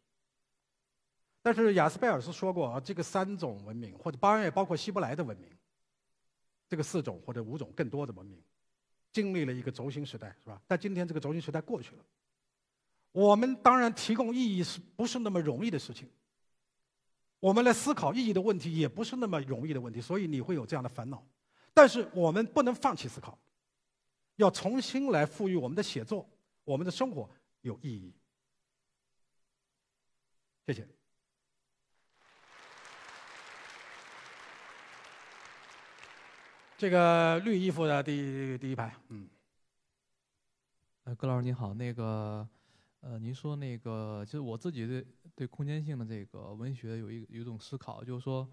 但是雅斯贝尔斯说过啊，这个三种文明，或者当然也包括希伯来的文明，这个四种或者五种更多的文明，经历了一个轴心时代，是吧？但今天这个轴心时代过去了，我们当然提供意义是不是那么容易的事情？我们来思考意义的问题也不是那么容易的问题，所以你会有这样的烦恼。但是我们不能放弃思考，要重新来赋予我们的写作、我们的生活有意义。谢谢。这个绿衣服的第第一排，嗯，呃，葛老师您好，那个，呃，您说那个，就是我自己对对空间性的这个文学有一有一种思考，就是说，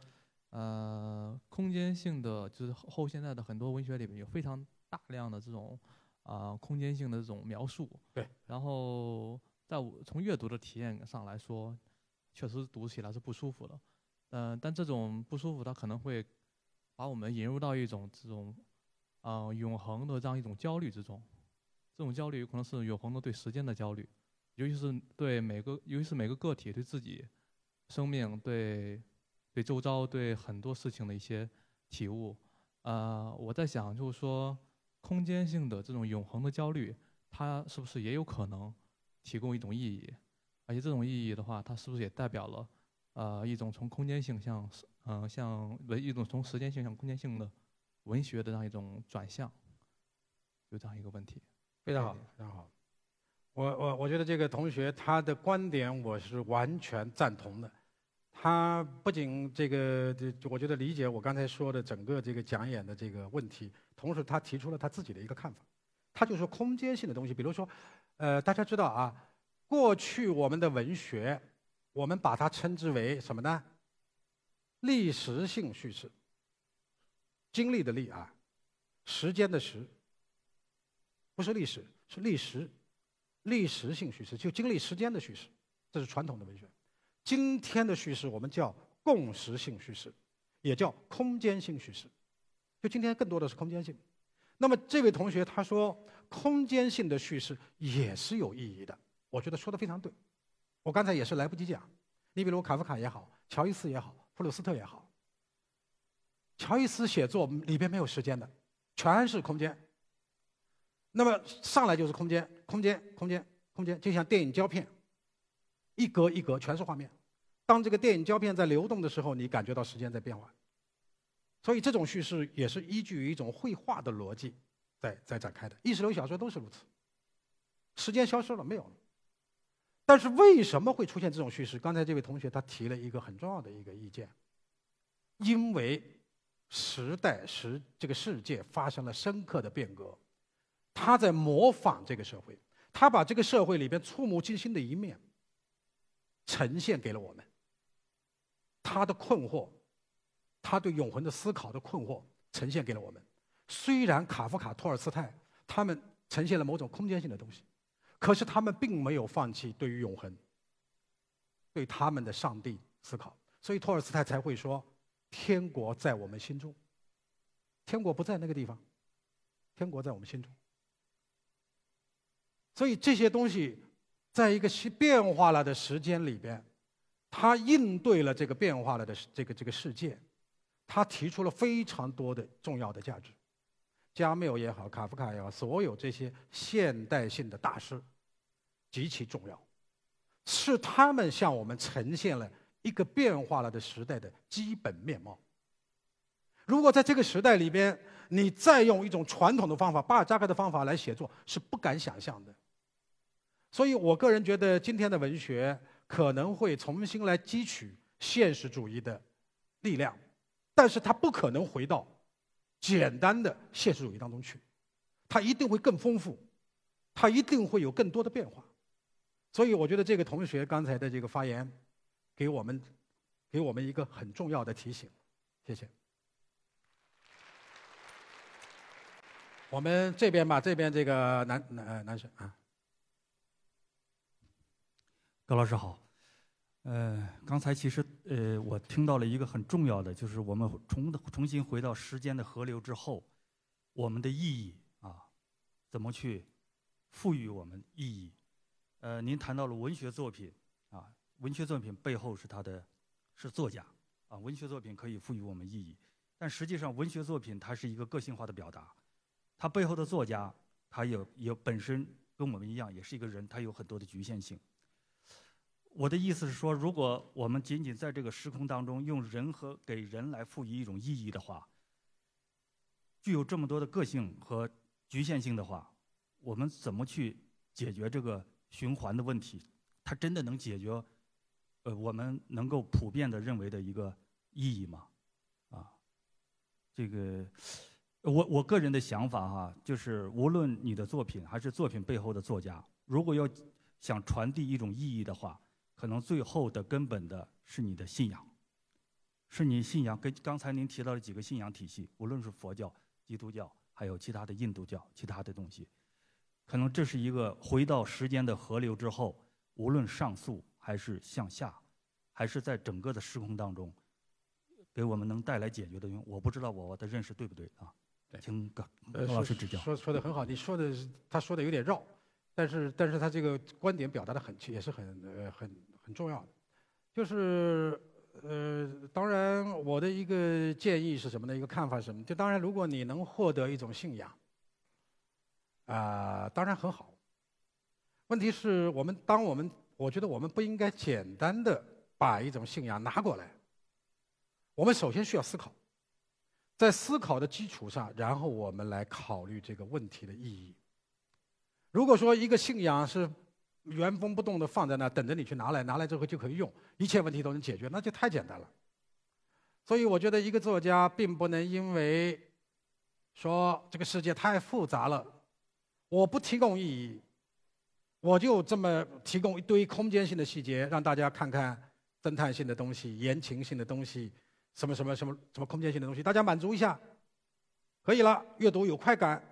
呃，空间性的就是后现代的很多文学里面有非常大量的这种啊空间性的这种描述，对，然后在我从阅读的体验上来说，确实读起来是不舒服的，嗯，但这种不舒服它可能会。把我们引入到一种这种，呃，永恒的这样一种焦虑之中，这种焦虑有可能是永恒的对时间的焦虑，尤其是对每个，尤其是每个个体对自己生命、对对周遭、对很多事情的一些体悟。呃，我在想，就是说，空间性的这种永恒的焦虑，它是不是也有可能提供一种意义？而且这种意义的话，它是不是也代表了，呃，一种从空间性向嗯，像文一种从时间性向空间性的文学的这样一种转向，有这样一个问题。非常好，非常好。我我我觉得这个同学他的观点我是完全赞同的。他不仅这个这，我觉得理解我刚才说的整个这个讲演的这个问题，同时他提出了他自己的一个看法。他就说空间性的东西，比如说，呃，大家知道啊，过去我们的文学，我们把它称之为什么呢？历史性叙事，经历的历啊，时间的时，不是历史，是历史，历史性叙事就经历时间的叙事，这是传统的文学。今天的叙事我们叫共识性叙事，也叫空间性叙事，就今天更多的是空间性。那么这位同学他说，空间性的叙事也是有意义的，我觉得说的非常对。我刚才也是来不及讲，你比如卡夫卡也好，乔伊斯也好。普鲁斯特也好，乔伊斯写作里边没有时间的，全是空间。那么上来就是空间，空间，空间，空间，就像电影胶片，一格一格全是画面。当这个电影胶片在流动的时候，你感觉到时间在变化。所以这种叙事也是依据于一种绘画的逻辑在在展开的。意识流小说都是如此，时间消失了，没有了。但是为什么会出现这种叙事？刚才这位同学他提了一个很重要的一个意见，因为时代时这个世界发生了深刻的变革，他在模仿这个社会，他把这个社会里边触目惊心的一面呈现给了我们。他的困惑，他对永恒的思考的困惑呈现给了我们。虽然卡夫卡、托尔斯泰他们呈现了某种空间性的东西。可是他们并没有放弃对于永恒、对他们的上帝思考，所以托尔斯泰才会说：“天国在我们心中。”天国不在那个地方，天国在我们心中。所以这些东西，在一个变化了的时间里边，他应对了这个变化了的这个这个世界，他提出了非常多的重要的价值。加缪也好，卡夫卡也好，所有这些现代性的大师，极其重要，是他们向我们呈现了一个变化了的时代的基本面貌。如果在这个时代里边，你再用一种传统的方法，巴尔扎克的方法来写作，是不敢想象的。所以我个人觉得，今天的文学可能会重新来汲取现实主义的力量，但是它不可能回到。简单的现实主义当中去，它一定会更丰富，它一定会有更多的变化，所以我觉得这个同学刚才的这个发言，给我们，给我们一个很重要的提醒，谢谢。我们这边吧，这边这个男男男生啊，高老师好。呃，刚才其实呃，我听到了一个很重要的，就是我们重重新回到时间的河流之后，我们的意义啊，怎么去赋予我们意义。呃，您谈到了文学作品啊，文学作品背后是他的，是作家啊，文学作品可以赋予我们意义，但实际上文学作品它是一个个性化的表达，它背后的作家他有有本身跟我们一样也是一个人，他有很多的局限性。我的意思是说，如果我们仅仅在这个时空当中用人和给人来赋予一种意义的话，具有这么多的个性和局限性的话，我们怎么去解决这个循环的问题？它真的能解决，呃，我们能够普遍的认为的一个意义吗？啊，这个，我我个人的想法哈，就是无论你的作品还是作品背后的作家，如果要想传递一种意义的话，可能最后的根本的是你的信仰，是你信仰跟刚才您提到的几个信仰体系，无论是佛教、基督教，还有其他的印度教，其他的东西，可能这是一个回到时间的河流之后，无论上溯还是向下，还是在整个的时空当中，给我们能带来解决的用。我不知道我的认识对不对啊？请高高老师指教。说说的很好，你说的他说的有点绕，但是但是他这个观点表达的很也是很呃很。很重要的，就是呃，当然我的一个建议是什么呢？一个看法是什么？就当然，如果你能获得一种信仰，啊，当然很好。问题是我们，当我们我觉得我们不应该简单的把一种信仰拿过来，我们首先需要思考，在思考的基础上，然后我们来考虑这个问题的意义。如果说一个信仰是，原封不动的放在那，等着你去拿来，拿来之后就可以用，一切问题都能解决，那就太简单了。所以我觉得一个作家并不能因为说这个世界太复杂了，我不提供意义，我就这么提供一堆空间性的细节，让大家看看侦探性的东西、言情性的东西，什么什么什么什么空间性的东西，大家满足一下，可以了，阅读有快感。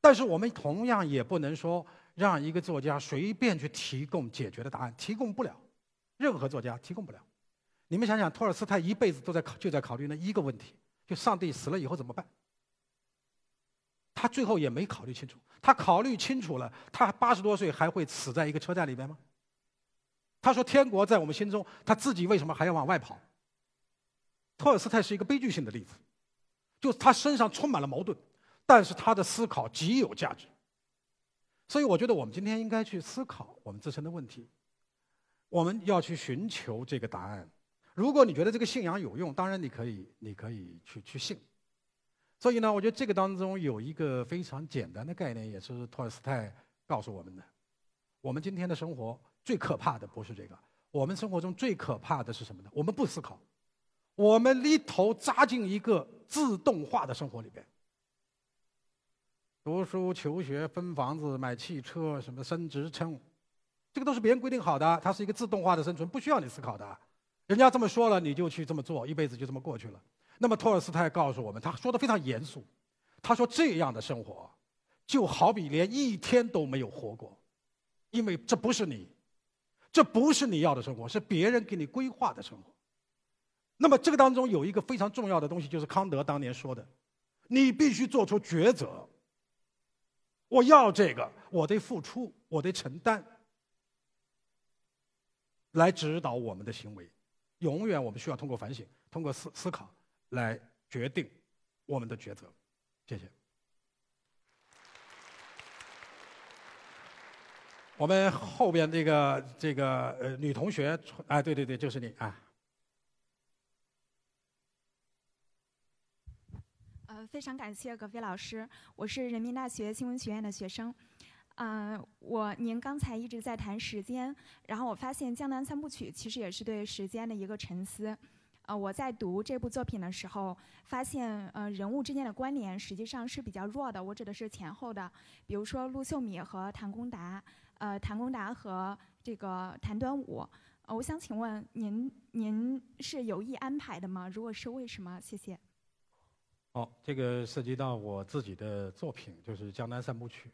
但是我们同样也不能说。让一个作家随便去提供解决的答案，提供不了。任何作家提供不了。你们想想，托尔斯泰一辈子都在考，就在考虑那一个问题：就上帝死了以后怎么办？他最后也没考虑清楚。他考虑清楚了，他八十多岁还会死在一个车站里面吗？他说：“天国在我们心中。”他自己为什么还要往外跑？托尔斯泰是一个悲剧性的例子，就他身上充满了矛盾，但是他的思考极有价值。所以，我觉得我们今天应该去思考我们自身的问题。我们要去寻求这个答案。如果你觉得这个信仰有用，当然你可以，你可以去去信。所以呢，我觉得这个当中有一个非常简单的概念，也是托尔斯泰告诉我们的：我们今天的生活最可怕的不是这个，我们生活中最可怕的是什么呢？我们不思考，我们一头扎进一个自动化的生活里边。读书、求学、分房子、买汽车，什么升职称，这个都是别人规定好的。它是一个自动化的生存，不需要你思考的。人家这么说了，你就去这么做，一辈子就这么过去了。那么托尔斯泰告诉我们，他说的非常严肃。他说这样的生活，就好比连一天都没有活过，因为这不是你，这不是你要的生活，是别人给你规划的生活。那么这个当中有一个非常重要的东西，就是康德当年说的：你必须做出抉择。我要这个，我得付出，我得承担，来指导我们的行为。永远，我们需要通过反省，通过思思考，来决定我们的抉择。谢谢。我们后边这个这个呃女同学，哎，对对对，就是你啊。非常感谢葛飞老师，我是人民大学新闻学院的学生。嗯，我您刚才一直在谈时间，然后我发现《江南三部曲》其实也是对时间的一个沉思。呃，我在读这部作品的时候，发现呃人物之间的关联实际上是比较弱的。我指的是前后的，比如说陆秀敏和谭公达，呃，谭公达和这个谭端午。呃，我想请问您，您是有意安排的吗？如果是，为什么？谢谢。好，这个涉及到我自己的作品，就是《江南三部曲》。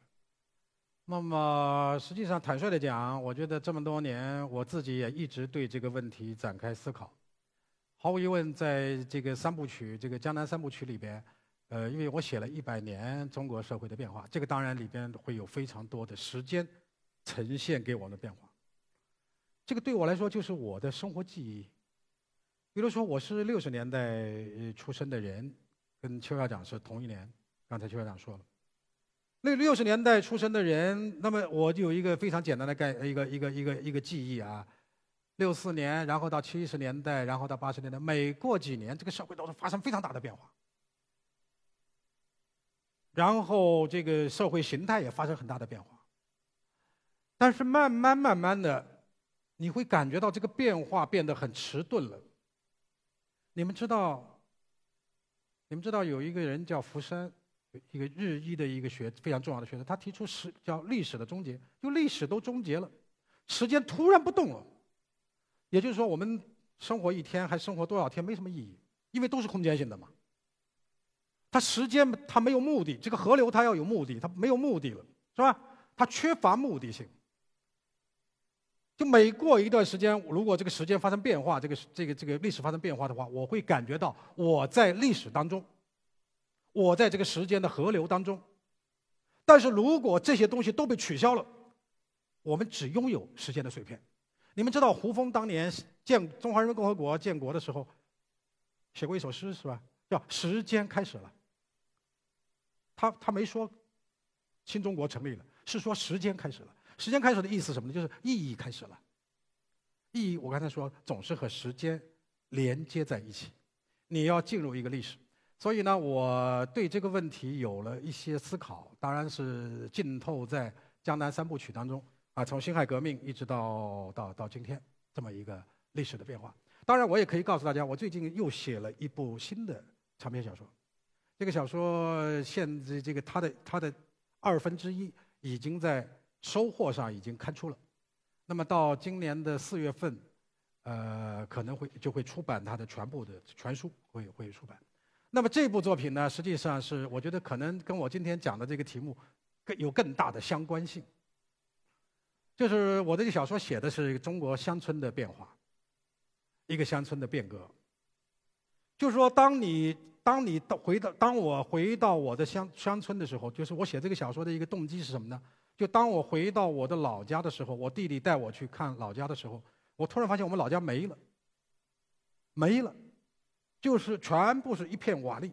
那么，实际上坦率的讲，我觉得这么多年，我自己也一直对这个问题展开思考。毫无疑问，在这个三部曲，这个《江南三部曲》里边，呃，因为我写了一百年中国社会的变化，这个当然里边会有非常多的时间呈现给我们的变化。这个对我来说就是我的生活记忆。比如说，我是六十年代出生的人，跟邱校长是同一年。刚才邱校长说了，那六十年代出生的人，那么我就有一个非常简单的概一个一个一个一个记忆啊。六四年，然后到七十年代，然后到八十年代，每过几年，这个社会都是发生非常大的变化，然后这个社会形态也发生很大的变化。但是慢慢慢慢的，你会感觉到这个变化变得很迟钝了。你们知道，你们知道有一个人叫福山，一个日裔的一个学非常重要的学者，他提出史叫历史的终结，就历史都终结了，时间突然不动了。也就是说，我们生活一天还生活多少天没什么意义，因为都是空间性的嘛。它时间它没有目的，这个河流它要有目的，它没有目的了，是吧？它缺乏目的性。就每过一段时间，如果这个时间发生变化，这个这个这个历史发生变化的话，我会感觉到我在历史当中，我在这个时间的河流当中。但是如果这些东西都被取消了，我们只拥有时间的碎片。你们知道胡风当年建中华人民共和国建国的时候，写过一首诗是吧？叫《时间开始了》。他他没说新中国成立了，是说时间开始了。时间开始的意思什么呢？就是意义开始了。意义，我刚才说总是和时间连接在一起。你要进入一个历史，所以呢，我对这个问题有了一些思考，当然是浸透在《江南三部曲》当中。啊，从辛亥革命一直到到到今天，这么一个历史的变化。当然，我也可以告诉大家，我最近又写了一部新的长篇小说。这个小说现在这个它的它的二分之一已经在收获上已经刊出了。那么到今年的四月份，呃，可能会就会出版它的全部的全书会会出版。那么这部作品呢，实际上是我觉得可能跟我今天讲的这个题目更有更大的相关性。就是我这个小说写的是一个中国乡村的变化，一个乡村的变革。就是说，当你当你到回到当我回到我的乡乡村的时候，就是我写这个小说的一个动机是什么呢？就当我回到我的老家的时候，我弟弟带我去看老家的时候，我突然发现我们老家没了，没了，就是全部是一片瓦砾，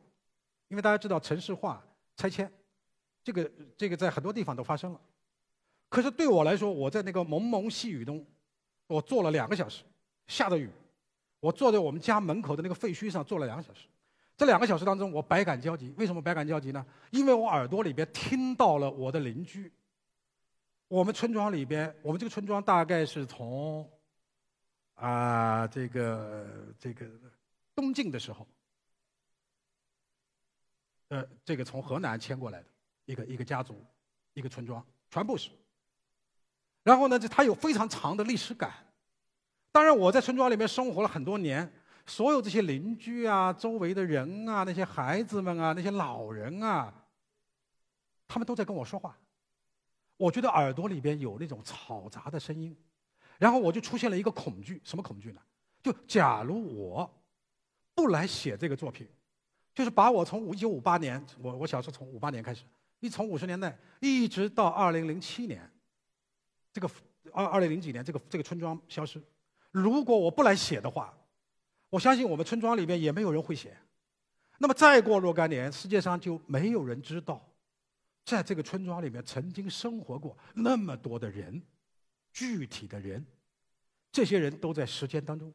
因为大家知道城市化拆迁，这个这个在很多地方都发生了。可是对我来说，我在那个蒙蒙细雨中，我坐了两个小时，下着雨，我坐在我们家门口的那个废墟上坐了两个小时。这两个小时当中，我百感交集。为什么百感交集呢？因为我耳朵里边听到了我的邻居。我们村庄里边，我们这个村庄大概是从啊这个这个东晋的时候，呃，这个从河南迁过来的一个一个家族，一个村庄，全部是。然后呢，这它有非常长的历史感。当然，我在村庄里面生活了很多年，所有这些邻居啊、周围的人啊、那些孩子们啊、那些老人啊，他们都在跟我说话。我觉得耳朵里边有那种嘈杂的声音，然后我就出现了一个恐惧，什么恐惧呢？就假如我不来写这个作品，就是把我从五一九五八年，我我小时候从五八年开始，一从五十年代一直到二零零七年。这个二二零零几年，这个这个村庄消失。如果我不来写的话，我相信我们村庄里面也没有人会写。那么再过若干年，世界上就没有人知道，在这个村庄里面曾经生活过那么多的人，具体的人，这些人都在时间当中，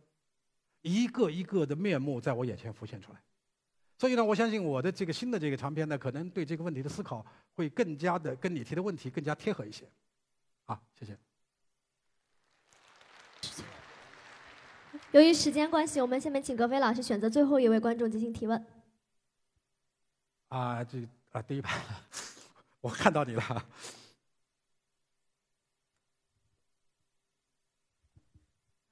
一个一个的面目在我眼前浮现出来。所以呢，我相信我的这个新的这个长篇呢，可能对这个问题的思考会更加的跟你提的问题更加贴合一些。好，谢谢。由于时间关系，我们下面请格飞老师选择最后一位观众进行提问。啊，这啊，第一排，我看到你了。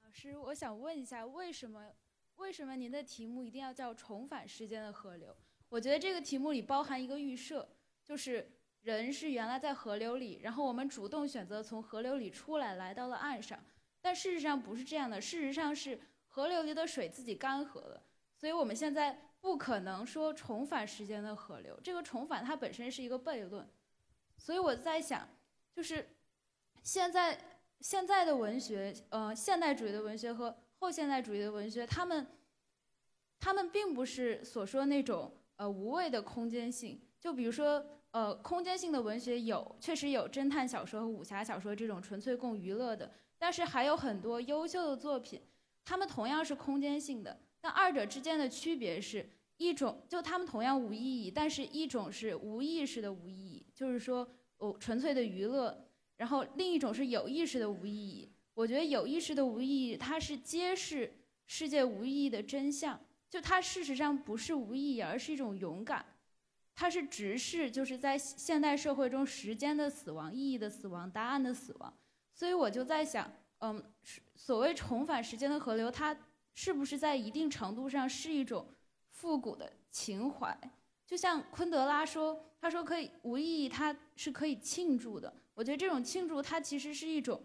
老师，我想问一下，为什么为什么您的题目一定要叫“重返时间的河流”？我觉得这个题目里包含一个预设，就是。人是原来在河流里，然后我们主动选择从河流里出来，来到了岸上。但事实上不是这样的，事实上是河流里的水自己干涸了。所以我们现在不可能说重返时间的河流。这个重返它本身是一个悖论，所以我在想，就是现在现在的文学，呃，现代主义的文学和后现代主义的文学，他们他们并不是所说那种呃无谓的空间性。就比如说，呃，空间性的文学有，确实有侦探小说和武侠小说这种纯粹供娱乐的，但是还有很多优秀的作品，他们同样是空间性的。但二者之间的区别是一种，就他们同样无意义，但是一种是无意识的无意义，就是说，哦，纯粹的娱乐；然后另一种是有意识的无意义。我觉得有意识的无意义，它是揭示世界无意义的真相，就它事实上不是无意义，而是一种勇敢，它是直视就是在现代社会中时间的死亡、意义的死亡、答案的死亡。所以我就在想，嗯，所谓重返时间的河流，它。是不是在一定程度上是一种复古的情怀？就像昆德拉说，他说可以无意义，它是可以庆祝的。我觉得这种庆祝，它其实是一种，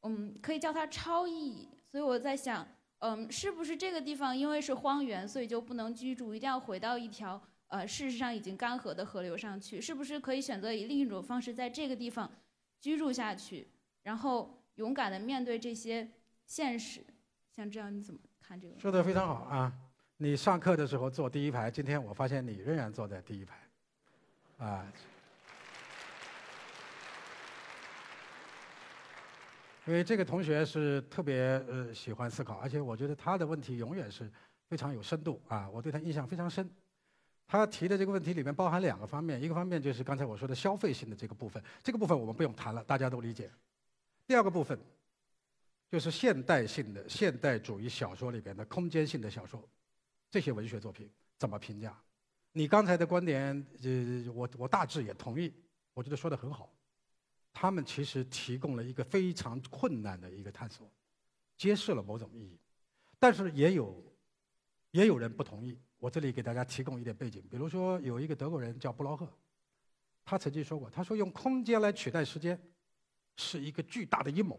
嗯，可以叫它超意义。所以我在想，嗯，是不是这个地方因为是荒原，所以就不能居住，一定要回到一条呃事实上已经干涸的河流上去？是不是可以选择以另一种方式在这个地方居住下去，然后勇敢的面对这些现实？像这样，你怎么看这个？说的非常好啊！你上课的时候坐第一排，今天我发现你仍然坐在第一排，啊，因为这个同学是特别呃喜欢思考，而且我觉得他的问题永远是非常有深度啊，我对他印象非常深。他提的这个问题里面包含两个方面，一个方面就是刚才我说的消费性的这个部分，这个部分我们不用谈了，大家都理解。第二个部分。就是现代性的现代主义小说里边的空间性的小说，这些文学作品怎么评价？你刚才的观点，呃，我我大致也同意，我觉得说的很好。他们其实提供了一个非常困难的一个探索，揭示了某种意义，但是也有也有人不同意。我这里给大家提供一点背景，比如说有一个德国人叫布劳赫，他曾经说过，他说用空间来取代时间是一个巨大的阴谋。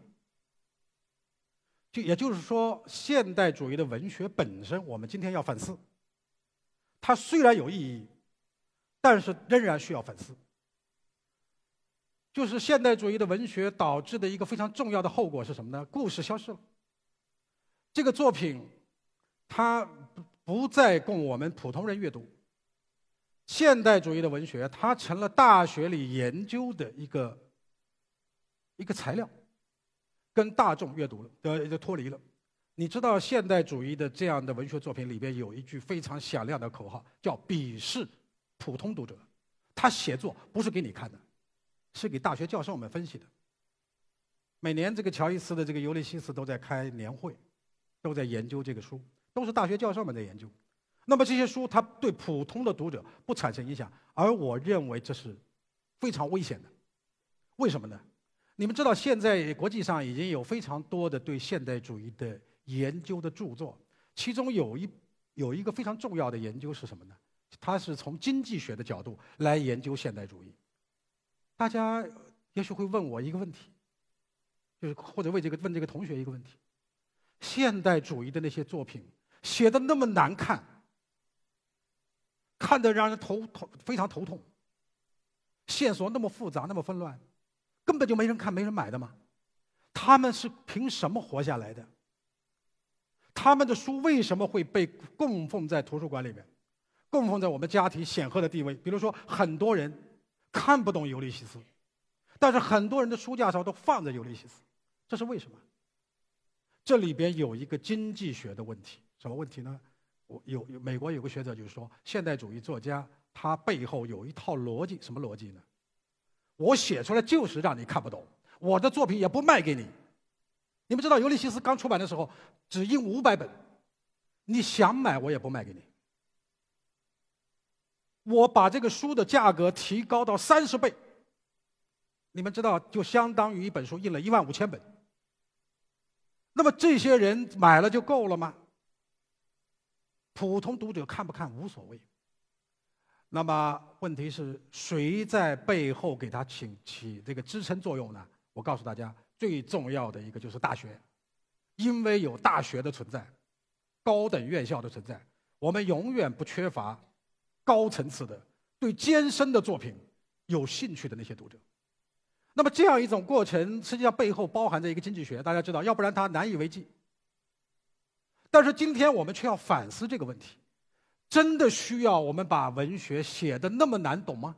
就也就是说，现代主义的文学本身，我们今天要反思。它虽然有意义，但是仍然需要反思。就是现代主义的文学导致的一个非常重要的后果是什么呢？故事消失了。这个作品，它不再供我们普通人阅读。现代主义的文学，它成了大学里研究的一个一个材料。跟大众阅读了，的就脱离了。你知道现代主义的这样的文学作品里边有一句非常响亮的口号，叫鄙视普通读者。他写作不是给你看的，是给大学教授们分析的。每年这个乔伊斯的这个《尤利西斯》都在开年会，都在研究这个书，都是大学教授们在研究。那么这些书它对普通的读者不产生影响，而我认为这是非常危险的。为什么呢？你们知道，现在国际上已经有非常多的对现代主义的研究的著作，其中有一有一个非常重要的研究是什么呢？它是从经济学的角度来研究现代主义。大家也许会问我一个问题，就是或者问这个问这个同学一个问题：现代主义的那些作品写的那么难看，看得让人头头非常头痛，线索那么复杂，那么纷乱。根本就没人看、没人买的嘛，他们是凭什么活下来的？他们的书为什么会被供奉在图书馆里面，供奉在我们家庭显赫的地位？比如说，很多人看不懂《尤利西斯》，但是很多人的书架上都放着《尤利西斯》，这是为什么？这里边有一个经济学的问题，什么问题呢？我有美国有个学者就是说，现代主义作家他背后有一套逻辑，什么逻辑呢？我写出来就是让你看不懂，我的作品也不卖给你。你们知道《尤利西斯》刚出版的时候只印五百本，你想买我也不卖给你。我把这个书的价格提高到三十倍，你们知道就相当于一本书印了一万五千本。那么这些人买了就够了吗？普通读者看不看无所谓。那么问题是谁在背后给他起起这个支撑作用呢？我告诉大家，最重要的一个就是大学，因为有大学的存在，高等院校的存在，我们永远不缺乏高层次的、对艰深的作品有兴趣的那些读者。那么这样一种过程，实际上背后包含着一个经济学，大家知道，要不然它难以为继。但是今天我们却要反思这个问题：真的需要我们把文学写的那么难懂吗？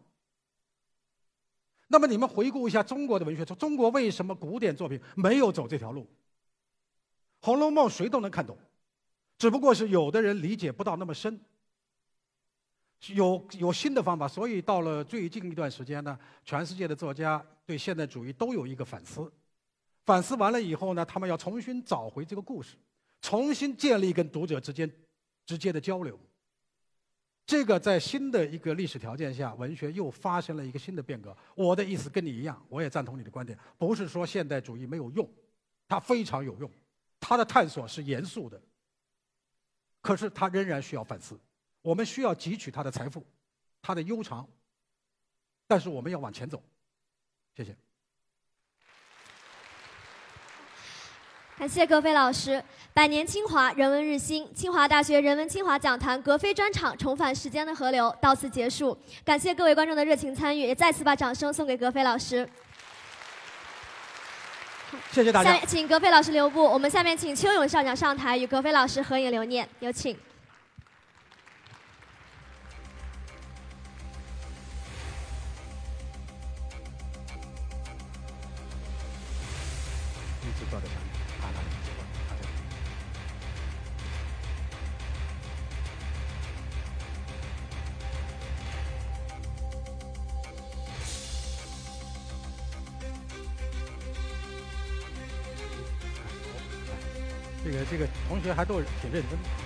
那么你们回顾一下中国的文学，中国为什么古典作品没有走这条路？《红楼梦》谁都能看懂，只不过是有的人理解不到那么深。有有新的方法，所以到了最近一段时间呢，全世界的作家对现代主义都有一个反思。反思完了以后呢，他们要重新找回这个故事，重新建立跟读者之间直接的交流。这个在新的一个历史条件下，文学又发生了一个新的变革。我的意思跟你一样，我也赞同你的观点，不是说现代主义没有用，它非常有用，它的探索是严肃的，可是它仍然需要反思。我们需要汲取它的财富，它的悠长，但是我们要往前走。谢谢。感谢格飞老师，百年清华，人文日新，清华大学人文清华讲坛格飞专场重返时间的河流到此结束。感谢各位观众的热情参与，也再次把掌声送给格飞老师。谢谢大家。请格飞老师留步，我们下面请邱勇校长上台与格飞老师合影留念，有请。这个这个同学还都挺认真。